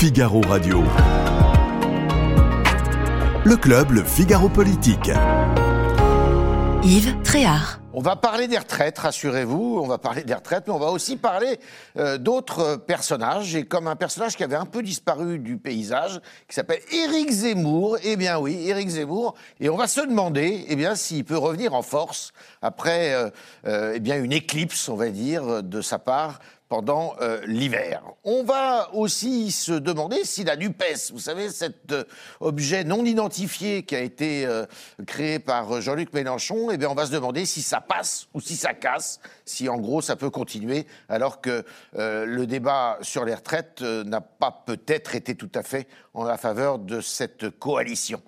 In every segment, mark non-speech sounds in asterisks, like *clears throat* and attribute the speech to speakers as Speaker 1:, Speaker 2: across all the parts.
Speaker 1: Figaro Radio. Le club, le Figaro Politique.
Speaker 2: Yves Tréhard.
Speaker 3: On va parler des retraites, rassurez-vous, on va parler des retraites, mais on va aussi parler euh, d'autres personnages, et comme un personnage qui avait un peu disparu du paysage, qui s'appelle Éric Zemmour, eh bien oui, Éric Zemmour, et on va se demander eh bien, s'il peut revenir en force après euh, euh, eh bien, une éclipse, on va dire, de sa part pendant euh, l'hiver. On va aussi se demander si la NUPES, vous savez, cet euh, objet non identifié qui a été euh, créé par Jean-Luc Mélenchon, eh bien, on va se demander si ça passe ou si ça casse, si en gros ça peut continuer, alors que le débat sur les retraites n'a pas peut-être été tout à fait en la faveur de cette coalition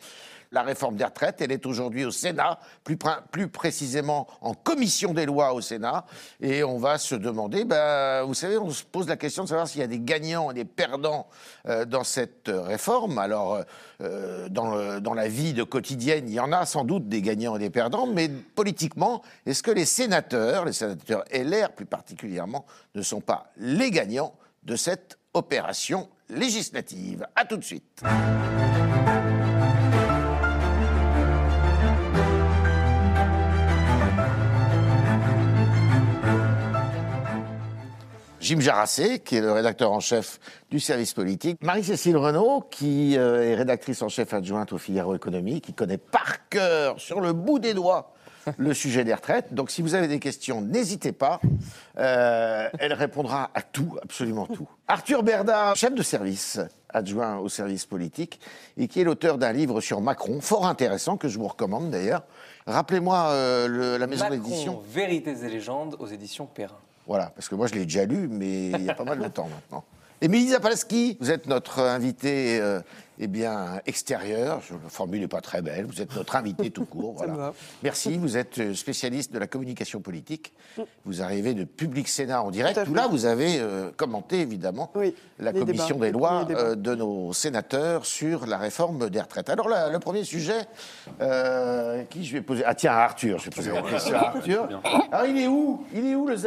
Speaker 3: la réforme des retraites. Elle est aujourd'hui au Sénat, plus, précisément en commission des lois au Sénat. Et on va se demander, ben, vous savez, on se pose la question de savoir s'il y a des gagnants et des perdants euh, dans cette réforme. Alors, euh, dans, dans, la vie de quotidienne, il y en a sans doute des gagnants et des perdants, mais politiquement, est-ce que les sénateurs, les sénateurs LR plus particulièrement, ne sont pas les gagnants de cette opération législative? A tout de suite. Jim Jarassé, qui est le rédacteur en chef du service politique, Marie-Cécile Renaud, qui euh, est rédactrice en chef adjointe au Figaro Économie, qui connaît par cœur, sur le bout des doigts, *laughs* le sujet des retraites. Donc si vous avez des questions, n'hésitez pas. Euh, elle répondra à tout, absolument tout. *laughs* Arthur Berda, chef de service adjoint au service politique, et qui est l'auteur d'un livre sur Macron, fort intéressant, que je vous recommande d'ailleurs. Rappelez-moi euh, la maison d'édition.
Speaker 4: Vérités et légendes aux éditions Perrin.
Speaker 3: Voilà, parce que moi je l'ai déjà lu, mais il y a pas mal de temps maintenant. Émilie Zapalski, vous êtes notre invitée euh, eh bien, extérieur. La formule n'est pas très belle. Vous êtes notre invité tout court. *laughs* Voilà. Merci. Vous êtes euh, spécialiste de la communication politique. Vous arrivez de Public Sénat en direct. Tout, là, vous avez euh, commenté évidemment la commission des lois euh, de nos sénateurs sur la réforme des retraites. Alors, le premier sujet, qui je vais poser Ah, tiens, Arthur. Je vais poser la question à Arthur. Alors, il est où? Il est où le Z?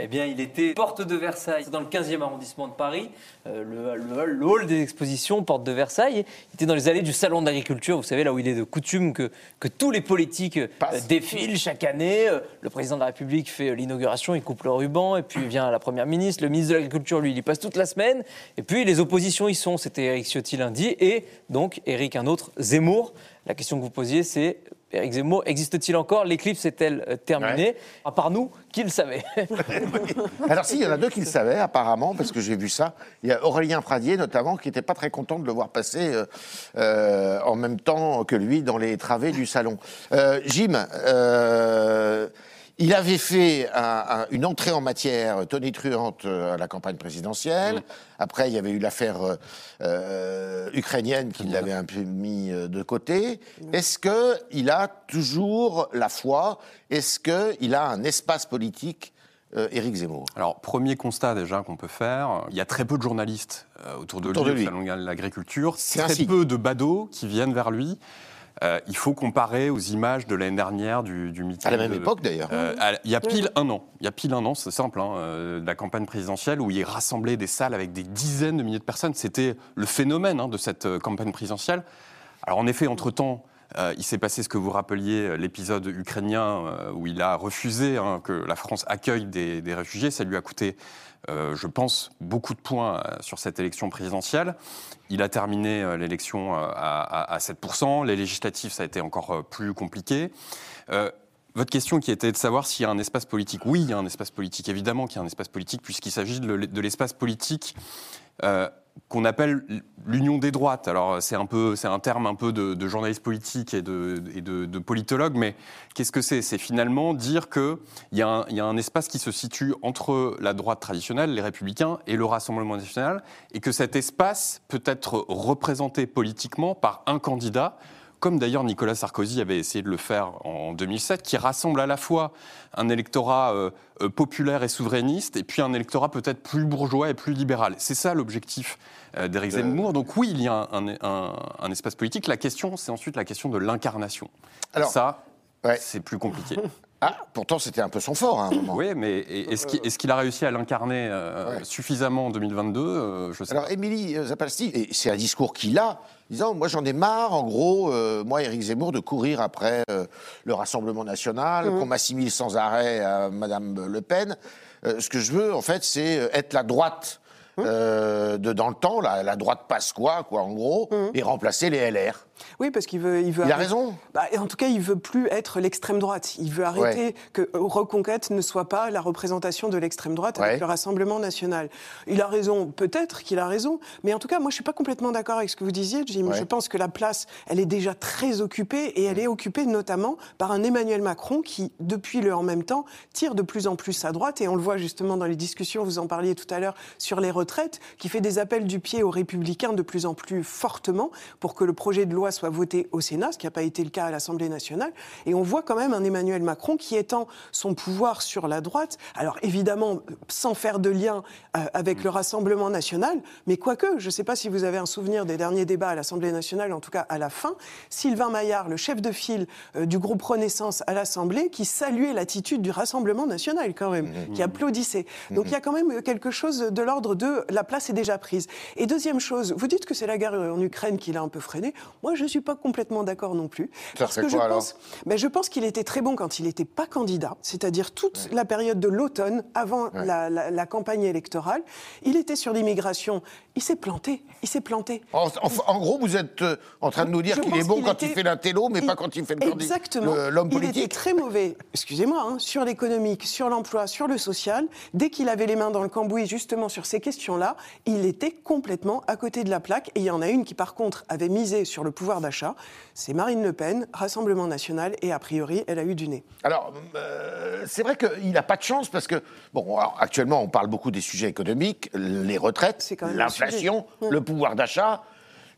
Speaker 4: Eh bien, il était porte de Versailles, dans le 15e arrondissement de Paris, le, le, hall des expositions, porte de Versailles. Il était dans les allées du salon d'agriculture, vous savez, là où il est de coutume que, que tous les politiques euh, défilent chaque année. Euh, le président de la République fait euh, l'inauguration, il coupe le ruban, et puis vient la première ministre. Le ministre de l'Agriculture, lui, il y passe toute la semaine. Et puis les oppositions y sont. C'était Eric Ciotti lundi, et donc Eric, un autre, Zemmour. La question que vous posiez, c'est Éric Zemmour, existe-t-il encore? L'éclipse est-elle euh, terminée? À part nous, qui le savait? *laughs*
Speaker 3: Alors si, il y en a deux qui le savaient apparemment, parce que j'ai vu ça. Il y a Aurélien Pradier notamment, qui n'était pas très content de le voir passer euh, euh, en même temps que lui dans les travées du salon. Jim, il avait fait une entrée en matière tonitruante à la campagne présidentielle. Après, il y avait eu l'affaire euh, ukrainienne qui l'avait un peu mis euh, de côté. Est-ce qu'il a toujours la foi? Est-ce qu'il a un espace politique euh, Éric Zemmour?
Speaker 5: Alors, premier constat déjà qu'on peut faire, il y a très peu de journalistes autour de lui, au Salon de l'Agriculture, très peu de badauds qui viennent vers lui. Euh, il faut comparer aux images de l'année dernière du, du meeting.
Speaker 3: À la même époque d'ailleurs. Euh,
Speaker 5: il y a pile un an. Il y a pile un an, c'est simple, hein, euh, de la campagne présidentielle où il rassemblait des salles avec des dizaines de milliers de personnes. C'était le phénomène hein, de cette campagne présidentielle. Alors en effet, entre-temps, il s'est passé ce que vous rappeliez, l'épisode ukrainien où il a refusé hein, que la France accueille des, réfugiés. Ça lui a coûté euh, je pense, beaucoup de points euh, sur cette élection présidentielle. Il a terminé euh, l'élection à, 7%. Les législatives, ça a été encore plus compliqué. votre question qui était de savoir s'il y a un espace politique. Oui, il y a un espace politique, évidemment qu'il y a un espace politique, puisqu'il s'agit de l'espace politique qu'on appelle l'union des droites. Alors c'est un peu, c'est un terme un peu de, journaliste politique et de, politologue, mais qu'est-ce que c'est? C'est finalement dire qu'il y, y, a un espace qui se situe entre la droite traditionnelle, les républicains, et le Rassemblement national, et que cet espace peut être représenté politiquement par un candidat comme d'ailleurs Nicolas Sarkozy avait essayé de le faire en 2007, qui rassemble à la fois un électorat euh, euh, populaire et souverainiste, et puis un électorat peut-être plus bourgeois et plus libéral. C'est ça l'objectif euh, d'Éric Zemmour. Donc oui, il y a un, espace politique. La question, c'est ensuite la question de l'incarnation. Alors ça, c'est plus compliqué. *laughs*
Speaker 3: Ah, pourtant, c'était un peu son fort hein, à un moment.
Speaker 5: Oui, mais et- est-ce qu'il est-ce qu'il a réussi à l'incarner euh,
Speaker 3: Ouais.
Speaker 5: suffisamment en 2022 Euh, Je sais
Speaker 3: Alors, Émilie euh, Zapalski, et c'est un discours qu'il a, disant Moi, j'en ai marre, en gros, euh, moi, Éric Zemmour, de courir après euh, le Rassemblement national, qu'on m'assimile sans arrêt à Madame Le Pen. Euh, ce que je veux, en fait, c'est euh, être la droite. euh, de dans le temps, la, la droite Pasqua, quoi, en gros, et remplacer les LR.
Speaker 6: Oui, parce qu'il veut, il veut.
Speaker 3: Il a raison.
Speaker 6: Bah, en tout cas, il veut plus être l'extrême droite. Il veut arrêter que Reconquête ne soit pas la représentation de l'extrême droite avec
Speaker 3: Ouais.
Speaker 6: le Rassemblement national. Il a raison, peut-être qu'il a raison, mais en tout cas, moi, je suis pas complètement d'accord avec ce que vous disiez, Jim.
Speaker 3: Ouais.
Speaker 6: Je pense que la place, elle est déjà très occupée et elle est occupée notamment par un Emmanuel Macron qui, depuis le en même temps, tire de plus en plus à droite et on le voit justement dans les discussions. Vous en parliez tout à l'heure sur les retraites, qui fait des appels du pied aux Républicains de plus en plus fortement pour que le projet de loi soit voté au Sénat, ce qui n'a pas été le cas à l'Assemblée nationale. Et on voit quand même un Emmanuel Macron qui étend son pouvoir sur la droite, alors évidemment sans faire de lien euh, avec le Rassemblement national, mais quoique, je ne sais pas si vous avez un souvenir des derniers débats à l'Assemblée nationale, en tout cas à la fin, Sylvain Maillard, le chef de file euh, du groupe Renaissance à l'Assemblée, qui saluait l'attitude du Rassemblement national quand même, qui applaudissait. Donc il y a quand même quelque chose de l'ordre de la place est déjà prise. Et deuxième chose, vous dites que c'est la guerre en Ukraine qui l'a un peu freiné. Moi, je ne suis pas complètement d'accord non plus.
Speaker 3: Ça
Speaker 6: parce que je
Speaker 3: quoi, alors
Speaker 6: pense, ben, je pense qu'il était très bon quand il n'était pas candidat, c'est-à-dire toute la période de l'automne, avant
Speaker 3: Ouais.
Speaker 6: la, la- la campagne électorale. Il était sur l'immigration. Il s'est planté. Il s'est planté.
Speaker 3: En, en- en gros, vous êtes euh, en train de nous dire
Speaker 6: Je
Speaker 3: qu'il est bon quand il fait l'intello, mais
Speaker 6: Il-
Speaker 3: pas quand il fait le
Speaker 6: Exactement.
Speaker 3: l'homme
Speaker 6: Il était
Speaker 3: politique.
Speaker 6: très mauvais, excusez-moi, hein, sur l'économique, sur l'emploi, sur le social. Dès qu'il avait les mains dans le cambouis, justement, sur ces questions-là, il était complètement à côté de la plaque. Et il y en a une qui, par contre, avait misé sur le pouvoir d'achat. C'est Marine Le Pen, Rassemblement national, et a priori, elle a eu du nez.
Speaker 3: Alors, euh, c'est vrai qu'il n'a pas de chance parce que, bon, alors, actuellement, on parle beaucoup des sujets économiques, les retraites, l'inflation,
Speaker 6: sujet.
Speaker 3: le pouvoir d'achat.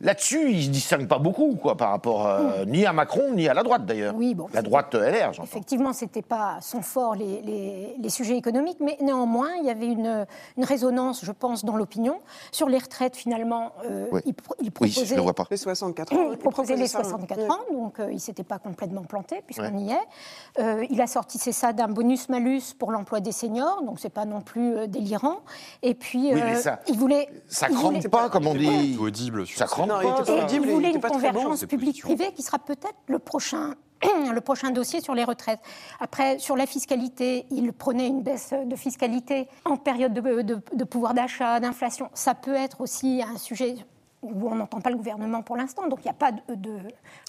Speaker 3: Là-dessus, il ne se distingue pas beaucoup, quoi, par rapport euh, ni à Macron, ni à la droite, d'ailleurs.
Speaker 7: Oui, bon,
Speaker 3: La droite euh, LR, j'entends.
Speaker 7: Effectivement, ce n'était pas son fort, les, les- les sujets économiques, mais néanmoins, il y avait une, une résonance, je pense, dans l'opinion. Sur les retraites, finalement, euh,
Speaker 3: Oui.
Speaker 7: il, pro- il
Speaker 3: Oui,
Speaker 7: proposait,
Speaker 3: je le vois pas.
Speaker 6: Les 64 ans.
Speaker 7: il proposait les
Speaker 6: ça,
Speaker 7: 64
Speaker 6: ouais.
Speaker 7: ans, donc euh, il ne s'était pas complètement planté, puisqu'on
Speaker 3: Ouais.
Speaker 7: y est. Euh, il a sorti, c'est ça, d'un bonus-malus pour l'emploi des seniors, donc ce n'est pas non plus euh, délirant. Et puis,
Speaker 3: Oui, mais
Speaker 7: euh,
Speaker 3: ça-
Speaker 7: il voulait...
Speaker 3: Ça
Speaker 7: il voulait-
Speaker 3: crampe pas, comme on dit.
Speaker 5: Tout audible sur
Speaker 3: Ça crampe
Speaker 6: Non, il était pas audible,
Speaker 7: il voulait
Speaker 6: était
Speaker 7: une
Speaker 6: pas très bon,
Speaker 7: convergence publique-privée qui sera peut-être le prochain, *clears throat* le prochain dossier sur les retraites. Après, sur la fiscalité, il prenait une baisse de fiscalité en période de, de- de pouvoir d'achat, d'inflation. Ça peut être aussi un sujet où on n'entend pas le gouvernement pour l'instant. Donc il n'y a pas de, de-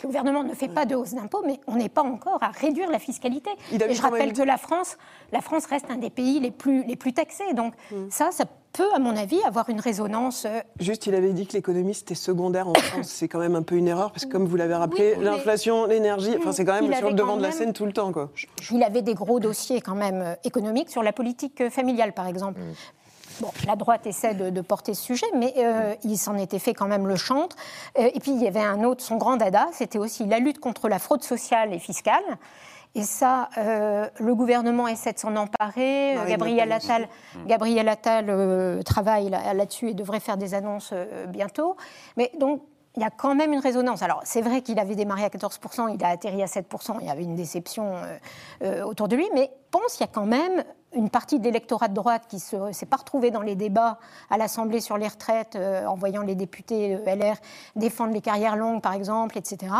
Speaker 7: le gouvernement ne fait pas de hausse d'impôts, mais on n'est pas encore à réduire la fiscalité. Et je
Speaker 6: même
Speaker 7: rappelle que la France, la France reste un des pays les plus, les plus taxés. Donc
Speaker 6: Mm.
Speaker 7: ça, ça peut, à mon avis, avoir une résonance euh,
Speaker 6: Juste, il avait dit que l'économie c'était secondaire en France. C'est quand même un peu une erreur parce que, comme vous l'avez rappelé,
Speaker 7: Oui, mais-
Speaker 6: l'inflation, l'énergie, enfin, c'est quand même
Speaker 7: Il
Speaker 6: sur le devant de la
Speaker 7: même-
Speaker 6: scène tout le temps, quoi.
Speaker 7: Il avait des gros dossiers quand même euh, économiques sur la politique euh, familiale, par exemple. Bon, la droite essaie de, de porter ce sujet, mais euh, il s'en était fait quand même le chantre. Euh, et puis il y avait un autre, son grand dada, c'était aussi la lutte contre la fraude sociale et fiscale. Et ça, euh, le gouvernement essaie de s'en emparer.
Speaker 6: Marine Le
Speaker 7: Gabriel. Attal, Gabriel Attal euh, travaille là- là-dessus et devrait faire des annonces euh, bientôt. Mais donc, il y a quand même une résonance. Alors, c'est vrai qu'il avait démarré à 14%, il a atterri à 7%, il y avait une déception euh, euh, autour de lui, mais pense qu'il y a quand même une partie de l'électorat de droite qui ne s'est pas retrouvée dans les débats à l'Assemblée sur les retraites, euh, en voyant les députés euh, LR défendre les carrières longues, par exemple, etc.,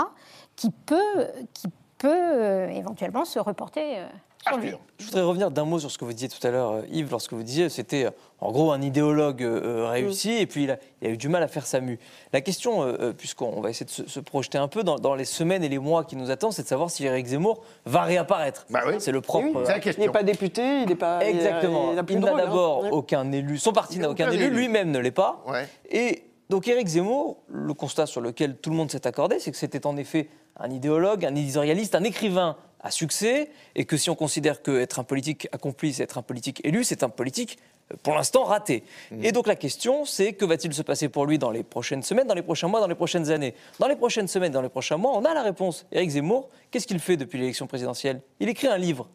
Speaker 7: qui peut, qui peut euh, éventuellement se reporter euh, sur lui.
Speaker 4: Je voudrais revenir d'un mot sur ce que vous disiez tout à l'heure, euh, Yves, lorsque vous disiez c'était euh, en gros un idéologue euh, réussi et puis il a, il a eu du mal à faire sa mue. La question, euh, puisqu'on va essayer de se, se projeter un peu dans, dans les semaines et les mois qui nous attendent, c'est de savoir si Éric Zemmour va réapparaître.
Speaker 3: Bah oui.
Speaker 4: C'est le propre.
Speaker 6: Oui, oui.
Speaker 4: euh,
Speaker 3: C'est la
Speaker 6: Il n'est pas député, il n'est pas.
Speaker 4: Exactement.
Speaker 6: Il,
Speaker 4: n'a
Speaker 6: hein.
Speaker 4: d'abord aucun élu. Son parti n'a
Speaker 3: n'a
Speaker 4: aucun
Speaker 3: aucun
Speaker 4: élu,
Speaker 3: élu.
Speaker 4: lui-même ne l'est pas.
Speaker 3: Ouais.
Speaker 4: Et donc Éric Zemmour, le constat sur lequel tout le monde s'est accordé, c'est que c'était en effet un idéologue, un éditorialiste, un écrivain à succès, et que si on considère qu'être un politique accompli, c'est être un politique élu, c'est un politique euh, pour l'instant raté. Et donc la question, c'est que va-t-il se passer pour lui dans les prochaines semaines, dans les prochains mois, dans les prochaines années? Dans les prochaines semaines, dans les prochains mois, on a la réponse. Éric Zemmour, qu'est-ce qu'il fait depuis l'élection présidentielle? Il écrit un livre.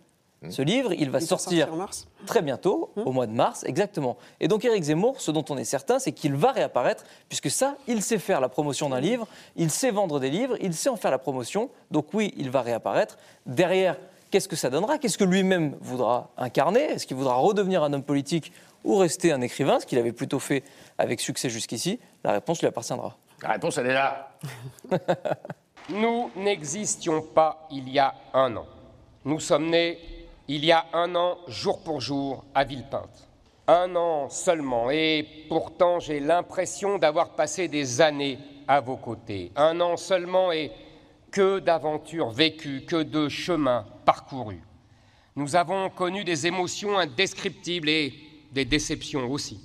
Speaker 4: Ce livre, il va
Speaker 6: Il
Speaker 4: sortir
Speaker 6: en mars.
Speaker 4: très bientôt, au mois de mars, exactement. Et donc Éric Zemmour, ce dont on est certain, c'est qu'il va réapparaître, puisque ça, il sait faire la promotion d'un livre, il sait vendre des livres, il sait en faire la promotion. Donc oui, il va réapparaître. Derrière, Qu'est-ce que ça donnera? Qu'est-ce que lui-même voudra incarner? Est-ce qu'il voudra redevenir un homme politique ou rester un écrivain, ce qu'il avait plutôt fait avec succès jusqu'ici? La réponse lui appartiendra.
Speaker 3: La réponse, elle est là. *laughs*
Speaker 8: Nous n'existions pas il y a un an. Nous sommes nés il y a un an, jour pour jour, à Villepinte. Un an seulement, et pourtant j'ai l'impression d'avoir passé des années à vos côtés. Un an seulement, et que d'aventures vécues, que de chemins parcourus. Nous avons connu des émotions indescriptibles et des déceptions aussi.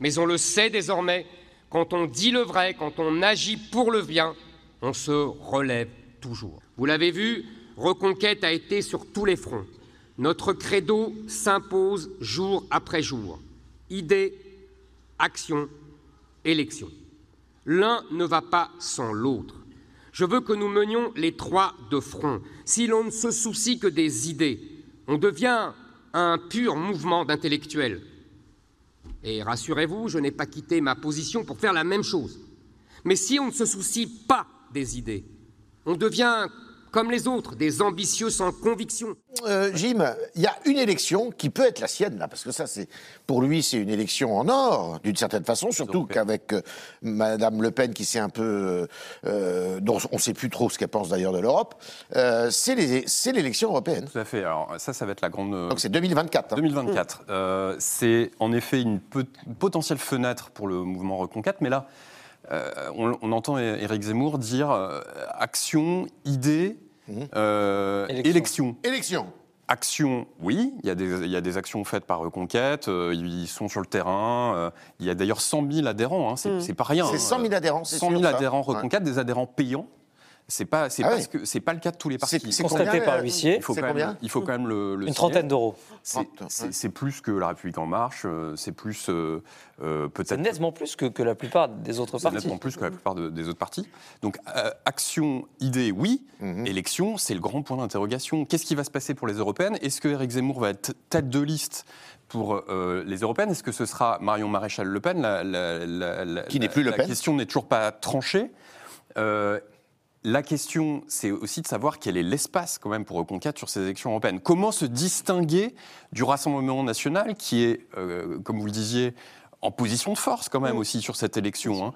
Speaker 8: Mais on le sait désormais, quand on dit le vrai, quand on agit pour le bien, on se relève toujours. Vous l'avez vu, Reconquête a été sur tous les fronts. Notre credo s'impose jour après jour. Idée, action, élection. L'un ne va pas sans l'autre. Je veux que nous menions les trois de front. Si l'on ne se soucie que des idées, on devient un pur mouvement d'intellectuels. Et rassurez-vous, je n'ai pas quitté ma position pour faire la même chose. Mais si on ne se soucie pas des idées, on devient comme les autres, des ambitieux sans conviction.
Speaker 3: Euh, Jim, il y a une élection qui peut être la sienne, là, parce que ça, c'est pour lui, c'est une élection en or, d'une certaine façon, surtout qu'avec euh, Madame Le Pen, qui s'est un peu, euh, dont on ne sait plus trop ce qu'elle pense d'ailleurs de l'Europe, euh, c'est les- c'est l'élection européenne.
Speaker 5: Tout à fait. Alors ça, ça va être la grande.
Speaker 3: Donc c'est 2024. hein.
Speaker 5: 2024. Euh, c'est en effet une, potentielle fenêtre pour le mouvement Reconquête, mais là, euh, on, on entend Éric Zemmour dire euh, action, idée, euh,
Speaker 4: Élection.
Speaker 5: élection.
Speaker 3: Élection.
Speaker 5: Action, oui, il y, a des, il y a des actions faites par Reconquête, euh, ils sont sur le terrain, euh, il y a d'ailleurs 100 000 adhérents, hein, c'est c'est pas rien.
Speaker 3: C'est
Speaker 5: hein.
Speaker 3: 100 000 adhérents, c'est
Speaker 5: 100 000
Speaker 3: sûr, ça.
Speaker 5: adhérents
Speaker 3: Ouais.
Speaker 5: Reconquête, des adhérents payants. C'est pas, c'est
Speaker 3: Ah
Speaker 5: pas que- c'est pas le cas de tous les partis.
Speaker 3: C'est-
Speaker 4: Constaté par
Speaker 3: euh,
Speaker 4: l'huissier.
Speaker 5: Il faut, quand même, il faut quand même le, le
Speaker 4: Une trentaine d'euros.
Speaker 5: C'est-
Speaker 3: 30,
Speaker 5: C'est
Speaker 3: ouais.
Speaker 5: c'est plus que La République En Marche, euh, c'est plus euh,
Speaker 4: C'est
Speaker 5: peut-être
Speaker 4: nettement plus que, que la plupart des autres
Speaker 5: c'est
Speaker 4: partis.
Speaker 5: nettement plus que la plupart de- des autres partis. Donc euh, action, idée, oui.
Speaker 3: Mhm.
Speaker 5: Élection, c'est le grand point d'interrogation. Qu'est-ce qui va se passer pour les européennes? Est-ce que Éric Zemmour va être tête de liste pour euh, les européennes? Est-ce que ce sera Marion Maréchal Le Pen? La- la- la- la-
Speaker 3: Qui n'est
Speaker 5: la-
Speaker 3: plus Le
Speaker 5: La
Speaker 3: Pen.
Speaker 5: question n'est toujours pas tranchée. Euh, la question, c'est aussi de savoir quel est l'espace quand même pour Reconquête sur ces élections européennes. Comment se distinguer du Rassemblement national qui est, euh, comme vous le disiez, en position de force quand même aussi sur cette élection. hein?